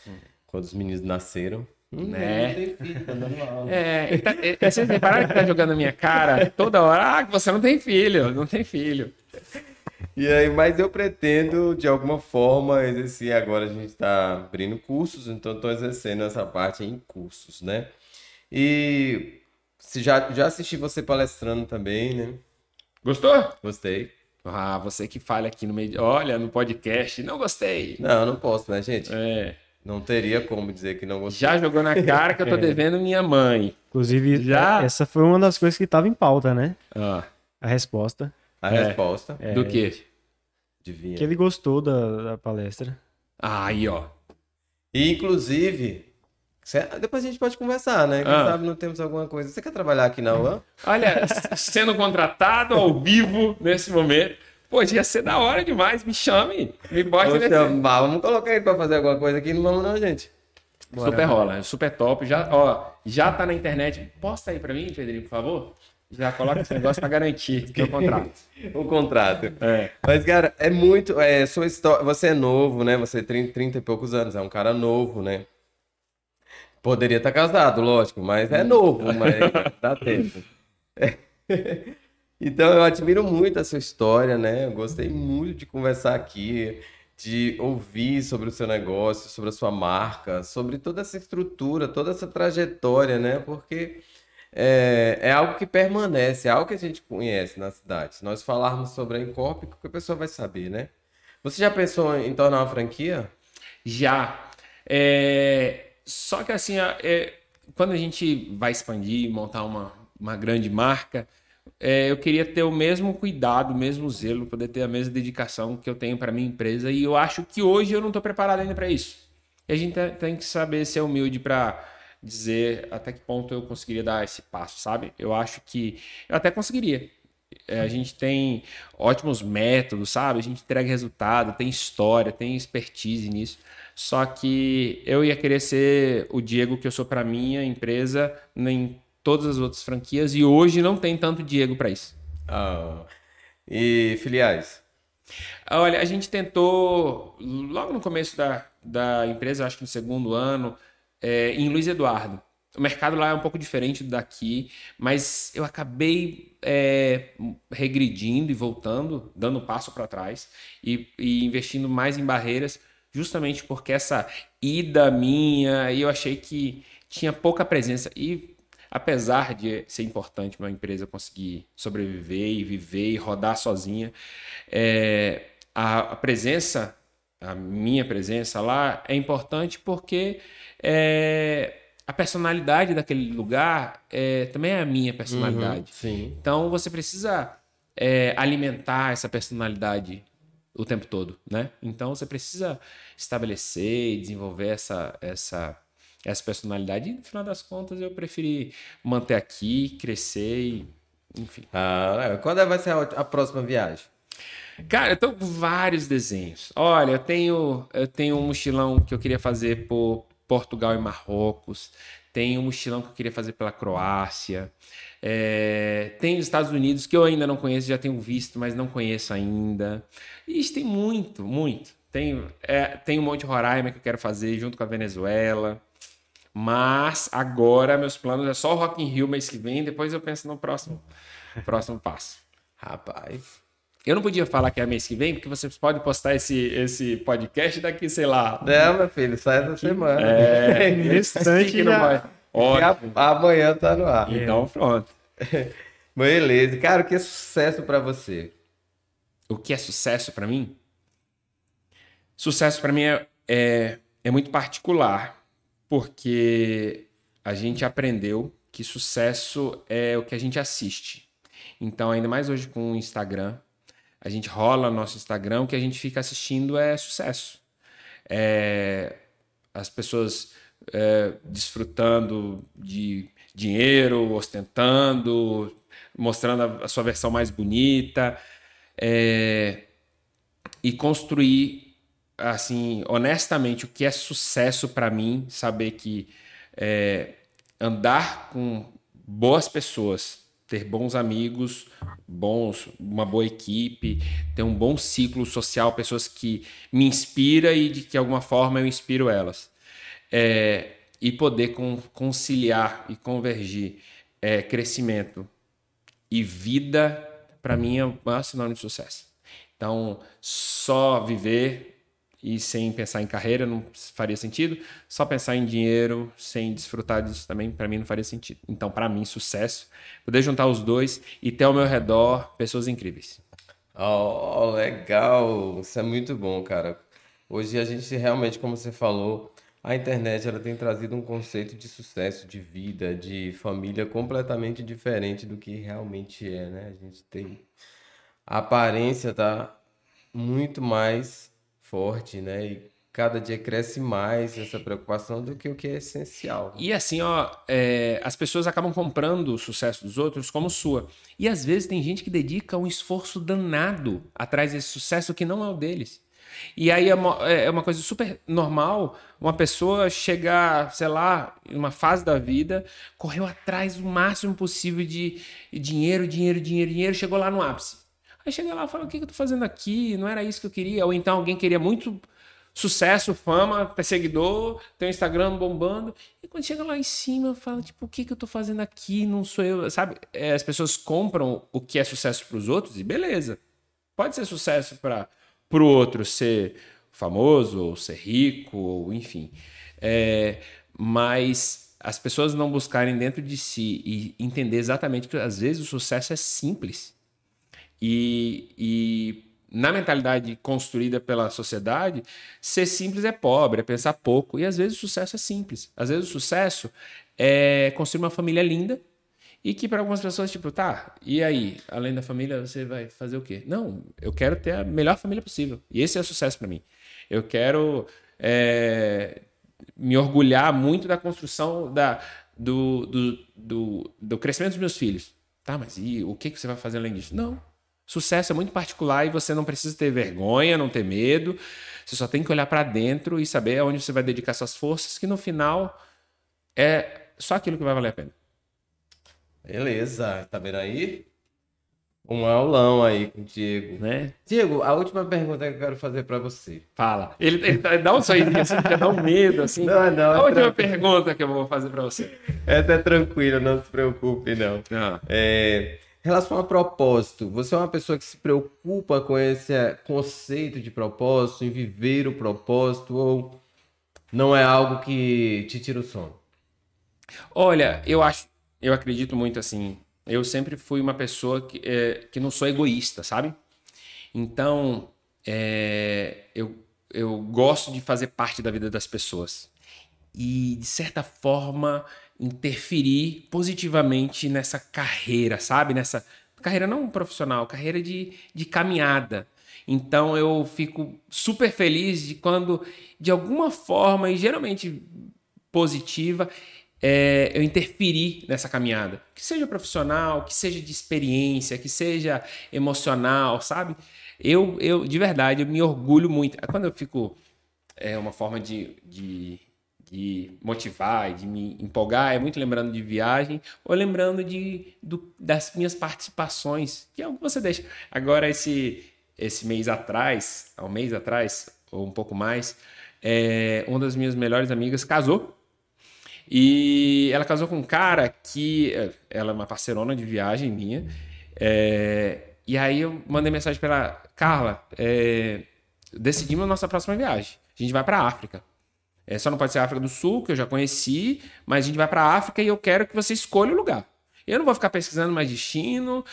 hum. quando os meninos nasceram. Hum, né? Filho, tá é, tá, é, vocês repararam que tá jogando na minha cara toda hora? Ah, você não tem filho, não tem filho. E aí, mas eu pretendo, de alguma forma, exercer. Agora a gente está abrindo cursos, então estou exercendo essa parte em cursos, né? E se já, já assisti você palestrando também, né? Gostou? Gostei. Ah, você que fala aqui no meio. Olha, no podcast, não gostei. Não, não posso, né, gente? É. Não teria como dizer que não gostei. Já jogou na cara que eu tô é. devendo minha mãe. Inclusive, já... essa foi uma das coisas que estava em pauta, né? Ah. A resposta. A é. resposta. É. Do quê? Adivinha. Que ele gostou da, da palestra. Aí, ó. E, inclusive, depois a gente pode conversar, né? Quem ah. sabe não temos alguma coisa. Você quer trabalhar aqui na UAM? Olha, sendo contratado ao vivo nesse momento. Pô, ia ser da hora demais. Me chame. Me bote nesse... chamar. Vamos colocar ele pra fazer alguma coisa aqui. Não vamos não, gente. Bora. Super rola. Super top. Já, ó, já tá na internet. Posta aí pra mim, Pedrinho, por favor. Já coloca esse negócio para garantir é o contrato. o contrato. É. Mas, cara, é muito. É, sua história. Você é novo, né? Você tem 30, e poucos anos, é um cara novo, né? Poderia estar casado, lógico, mas é novo, mas dá tempo. Então eu admiro muito a sua história, né? Eu gostei muito de conversar aqui, de ouvir sobre o seu negócio, sobre a sua marca, sobre toda essa estrutura, toda essa trajetória, né? Porque é, é, algo que permanece, é algo que a gente conhece na cidade. Se nós falarmos sobre a Incorp, que a pessoa vai saber, né? Você já pensou em tornar uma franquia? Já. É... Só que assim, é... quando a gente vai expandir, montar uma, uma grande marca, é... eu queria ter o mesmo cuidado, o mesmo zelo, poder ter a mesma dedicação que eu tenho para minha empresa. E eu acho que hoje eu não estou preparado ainda para isso. E a gente tem que saber ser humilde para dizer até que ponto eu conseguiria dar esse passo, sabe? Eu acho que eu até conseguiria. É, a gente tem ótimos métodos, sabe? A gente entrega resultado, tem história, tem expertise nisso. Só que eu ia querer ser o Diego que eu sou para minha empresa em todas as outras franquias e hoje não tem tanto Diego para isso. Ah, e filiais? Olha, a gente tentou logo no começo da, da empresa, acho que no segundo ano, é, em Luiz Eduardo. O mercado lá é um pouco diferente daqui, mas eu acabei é, regredindo e voltando, dando um passo para trás e, e, investindo mais em barreiras, justamente porque essa ida minha, eu achei que tinha pouca presença. E apesar de ser importante uma empresa conseguir sobreviver e viver e rodar sozinha, é, a, a presença, a minha presença lá é importante porque é, personalidade daquele lugar é, também é a minha personalidade. Sim. Então você precisa é, alimentar essa personalidade o tempo todo, né? Então você precisa estabelecer e desenvolver essa, essa, essa personalidade. E no final das contas eu preferi manter aqui, crescer e enfim. Ah, é. quando vai ser a, a próxima viagem? Cara, eu tô com vários desenhos. Olha, eu tenho, eu tenho um mochilão que eu queria fazer por Portugal e Marrocos. Tenho um mochilão que eu queria fazer pela Croácia. É, tem os Estados Unidos, que eu ainda não conheço, já tenho visto, mas não conheço ainda. Isso tem muito, muito. Tem, é, tem um monte de Roraima que eu quero fazer junto com a Venezuela. Mas agora meus planos é só o Rock in Rio mês que vem, depois eu penso no próximo, próximo passo. Rapaz. Eu não podia falar que é mês que vem, porque vocês podem postar esse, esse podcast daqui, sei lá. Não, meu filho, sai essa semana. É, Instante que não já- vai. Ótimo. A- amanhã tá no ar. Então pronto. Beleza. Cara, o que é sucesso pra você? O que é sucesso pra mim? Sucesso pra mim é, é, é muito particular, porque a gente aprendeu que sucesso é o que a gente assiste. Então, ainda mais hoje com o Instagram, a gente rola nosso Instagram, o que a gente fica assistindo é sucesso. É, as pessoas é, desfrutando de dinheiro, ostentando, mostrando a, a sua versão mais bonita. É, e construir assim honestamente o que é sucesso para mim saber que é, andar com boas pessoas ter bons amigos bons uma boa equipe ter um bom ciclo social pessoas que me inspira e de que alguma forma eu inspiro elas É, e poder con- conciliar e convergir é, crescimento e vida, para mim, é o maior sinônimo de sucesso. Então, só viver e sem pensar em carreira não faria sentido. Só pensar em dinheiro sem desfrutar disso também, para mim, não faria sentido. Então, para mim, sucesso, poder juntar os dois e ter ao meu redor pessoas incríveis. Oh, legal. Isso é muito bom, cara. Hoje a gente realmente, como você falou, a internet ela tem trazido um conceito de sucesso, de vida, de família completamente diferente do que realmente é, né? A gente tem a aparência tá muito mais forte, né? E cada dia cresce mais essa preocupação do que o que é essencial. E assim, ó, é, as pessoas acabam comprando o sucesso dos outros como sua. E às vezes tem gente que dedica um esforço danado atrás desse sucesso que não é o deles. E aí é uma, é uma coisa super normal uma pessoa chegar, sei lá, em uma fase da vida, correu atrás o máximo possível de dinheiro, dinheiro, dinheiro, dinheiro, chegou lá no ápice. Aí chega lá e fala: o que que eu tô fazendo aqui? Não era isso que eu queria. Ou então alguém queria muito sucesso, fama, ter seguidor, ter um Instagram bombando. E quando chega lá em cima, fala, tipo, o que, que eu tô fazendo aqui? Não sou eu. Sabe? É, as pessoas compram o que é sucesso para os outros e beleza. Pode ser sucesso para o outro ser famoso, ou ser rico, ou enfim. É, mas as pessoas não buscarem dentro de si e entender exatamente que às vezes o sucesso é simples. E, e na mentalidade construída pela sociedade, ser simples é pobre, é pensar pouco. E às vezes o sucesso é simples. Às vezes o sucesso é construir uma família linda e que para algumas pessoas, tipo, tá, e aí? Além da família, você vai fazer o quê? Não, eu quero ter a melhor família possível. E esse é o sucesso para mim. Eu quero é, me orgulhar muito da construção da, do, do, do, do crescimento dos meus filhos. Tá, mas e o que, que você vai fazer além disso? Não. Sucesso é muito particular e você não precisa ter vergonha, não ter medo. Você só tem que olhar para dentro e saber aonde você vai dedicar suas forças, que no final é só aquilo que vai valer a pena. Beleza, tá vendo aí? Um aulão aí com o Diego. Né? Diego, a última pergunta que eu quero fazer pra você. Fala. Ele, ele dá- dá um sorrisinho assim, já dá um medo, assim. Não, não, a é última tranquilo. pergunta que eu vou fazer para você. Essa é tranquila, não se preocupe, não. Ah. É, relação a propósito, você é uma pessoa que se preocupa com esse eh, conceito de propósito, em viver o propósito, ou não é algo que te tira o sono? Olha, eu acho, eu acredito muito assim. Eu sempre fui uma pessoa que, é, que não sou egoísta, sabe? Então, é, eu, eu gosto de fazer parte da vida das pessoas. e, de certa forma, interferir positivamente nessa carreira, sabe? Nessa carreira não profissional, carreira de, de caminhada. Então eu fico super feliz de quando, de alguma forma, e geralmente positiva, é, eu interferir nessa caminhada. Que seja profissional, que seja de experiência, que seja emocional, sabe? Eu, eu de verdade, eu me orgulho muito. Quando eu fico. É uma forma de, de, de motivar, de me empolgar, é muito lembrando de viagem ou lembrando de, do, das minhas participações, que é o que você deixa. Agora, esse, esse mês atrás, há um mês atrás, ou um pouco mais, é, uma das minhas melhores amigas casou e ela casou com um cara que. Eh, ela é uma parceirona de viagem minha. É, e aí eu mandei mensagem para ela: Carla, é, decidimos a nossa próxima viagem. A gente vai para a África. É, só não pode ser a África do Sul, que eu já conheci, mas a gente vai para a África e eu quero que você escolha o lugar. Eu não vou ficar pesquisando mais destino,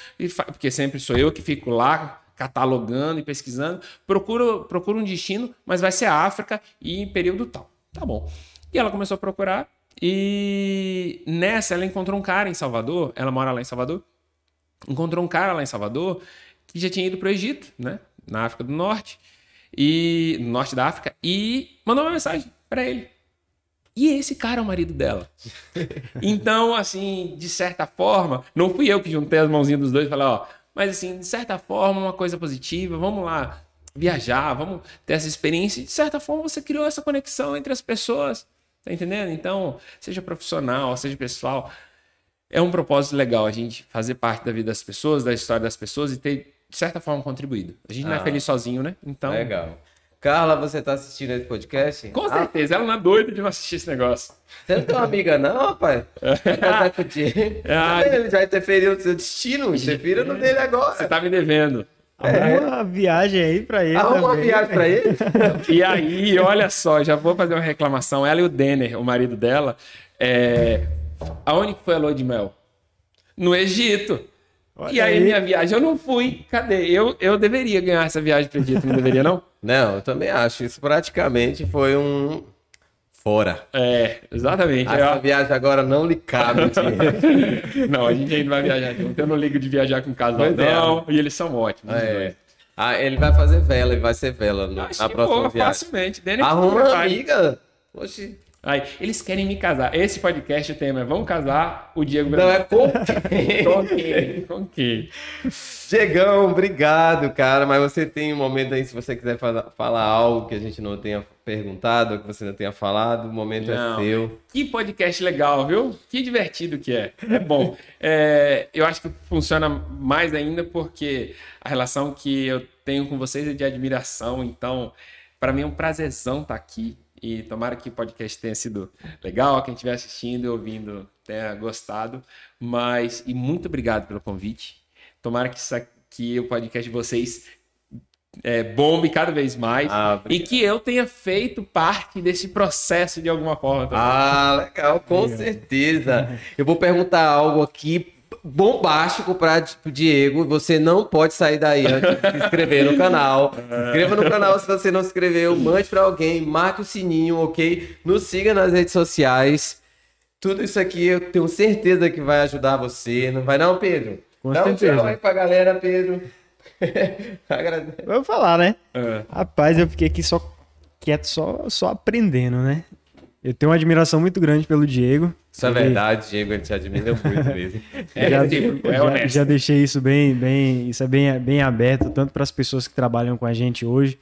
porque sempre sou eu que fico lá catalogando e pesquisando. Procuro, procuro um destino, mas vai ser a África e em período tal. Tá bom. E ela começou a procurar e nessa ela encontrou um cara em Salvador, ela mora lá em Salvador, encontrou um cara lá em Salvador que já tinha ido para o Egito, né, na África do Norte, e no norte da África, e mandou uma mensagem para ele. E esse cara é o marido dela. Então, assim, de certa forma, não fui eu que juntei as mãozinhas dos dois e falei, ó, mas assim, de certa forma, uma coisa positiva, vamos lá viajar, vamos ter essa experiência. De certa forma, você criou essa conexão entre as pessoas. Tá entendendo? Então, seja profissional, seja pessoal, é um propósito legal a gente fazer parte da vida das pessoas, da história das pessoas e ter, de certa forma, contribuído. A gente ah, não é ah. feliz sozinho, né? Então. Legal. Carla, você tá assistindo esse podcast? Com certeza, ah, ela não é doida de não assistir esse negócio. Você não tem uma amiga, não, rapaz? Vai ah, ele já interferiu no seu destino, interfira no dele agora. Você tá me devendo. Arruma é. uma viagem aí pra ele. Arruma também. uma viagem pra ele. e aí, olha só, já vou fazer uma reclamação. Ela e o Denner, o marido dela, é... aonde foi a lua de mel? No Egito. Olha e aí, aí, minha viagem, eu não fui. Cadê? Eu, eu deveria ganhar essa viagem pro Egito, não deveria, não? Não, eu também acho. Isso praticamente foi um fora. É, exatamente. Essa viagem agora não lhe cabe. não, a gente ainda vai viajar junto. Eu não ligo de viajar com casal, pois é. não. É. E eles são ótimos. É. Ah, ele vai fazer vela, ele vai ser vela no, na próxima boa, viagem. Facilmente. Arruma uma amiga. Oxi. Aí, eles querem me casar. Esse podcast, o tema é Vamos casar o Diego Não, é com quem? com quem? Com quem? Diegão, obrigado, cara. Mas você tem um momento aí, se você quiser falar, falar algo que a gente não tenha perguntado, que você não tenha falado, o momento é não. é seu. Que podcast legal, viu? Que divertido que é. É bom. é, eu acho que funciona mais ainda porque a relação que eu tenho com vocês é de admiração. Então, para mim é um prazerzão estar aqui e tomara que o podcast tenha sido legal, quem estiver assistindo e ouvindo tenha gostado. Mas, e muito obrigado pelo convite. Tomara que, isso, que o podcast de vocês é, bombe cada vez mais ah, e que eu tenha feito parte desse processo de alguma forma. Também. Ah, legal, com certeza. Eu vou perguntar algo aqui bombástico para o Diego. Você não pode sair daí antes de se inscrever no canal. Se inscreva no canal se você não se inscreveu. Mande para alguém, marque o sininho, ok? Nos siga nas redes sociais. Tudo isso aqui eu tenho certeza que vai ajudar você. Não vai não, Pedro? Com Dá certeza. um tchau aí pra galera, Pedro. Vou falar, né? É. Rapaz, eu fiquei aqui só quieto, só, só aprendendo, né? Eu tenho uma admiração muito grande pelo Diego. Isso é verdade, Diego, ele te admira muito mesmo. é, já, tipo, é já, já, deixei isso bem, bem, isso é bem, bem aberto, tanto para as pessoas que trabalham com a gente hoje,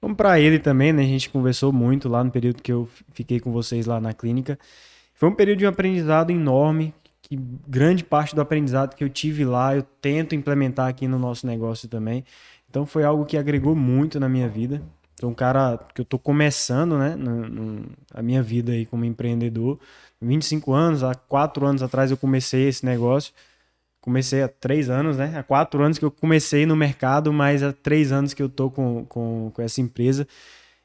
como para ele também, né? A gente conversou muito lá no período que eu fiquei com vocês lá na clínica. Foi um período de um aprendizado enorme, que grande parte do aprendizado que eu tive lá eu tento implementar aqui no nosso negócio também. Então foi algo que agregou muito na minha vida. Sou um cara que eu tô começando, né, no, no, a minha vida aí como empreendedor. 25 anos, há quatro anos atrás eu comecei esse negócio. Comecei há três anos, né? Há quatro anos que eu comecei no mercado, mas há três anos que eu tô com, com, com essa empresa.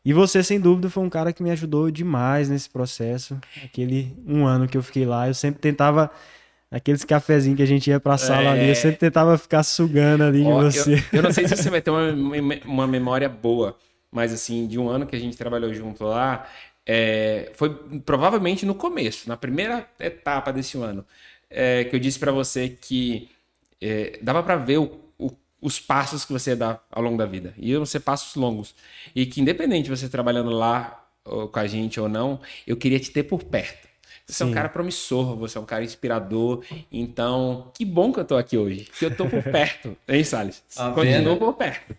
E você, sem dúvida, foi um cara que me ajudou demais nesse processo. Aquele um ano que eu fiquei lá, eu sempre tentava aqueles cafezinhos que a gente ia pra sala é... ali, eu sempre tentava ficar sugando ali Ó, de você. Eu, eu, não sei se você vai ter uma, uma memória boa, mas assim, de um ano que a gente trabalhou junto lá, é, foi provavelmente no começo, na primeira etapa desse ano, é, que eu disse para você que é, dava para ver o, o, os passos que você dá ao longo da vida. E iam ser passos longos. E que independente de você trabalhando lá ou, com a gente ou não, eu queria te ter por perto. Você é um Sim. cara promissor, você é um cara inspirador. Então, que bom que eu tô aqui hoje. Que eu tô por perto, hein, Salles? Tá Continuo por perto.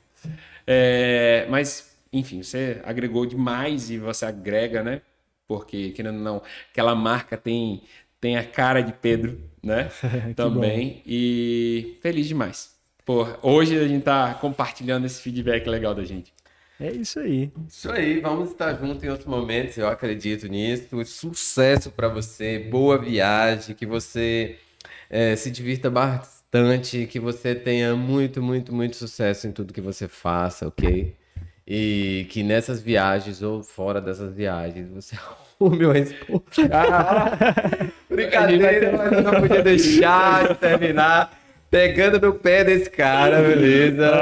É, mas, enfim, você agregou demais e você agrega, né? Porque, querendo ou não, aquela marca tem, tem a cara de Pedro, né? Também. E feliz demais. Por hoje a gente tá compartilhando esse feedback legal da gente. É isso aí. Isso aí, vamos estar juntos em outros momentos, eu acredito nisso. Sucesso para você, boa viagem, que você eh, se divirta bastante, que você tenha muito, muito, muito sucesso em tudo que você faça, ok? E que nessas viagens ou fora dessas viagens você arrume uma esposa. Brincadeira, mas eu não podia deixar de terminar pegando no pé desse cara, beleza?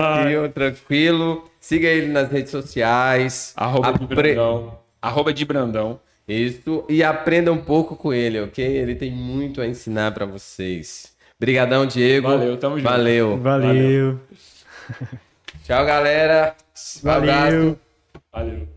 Tranquilo. Siga ele nas redes sociais. Arroba de Brandão. Arroba de Brandão. Isso. E aprenda um pouco com ele, ok? Ele tem muito a ensinar pra vocês. Obrigadão, Diego. Valeu, tamo junto. Valeu. Valeu. Tchau, galera. Um Valeu. abraço. Valeu.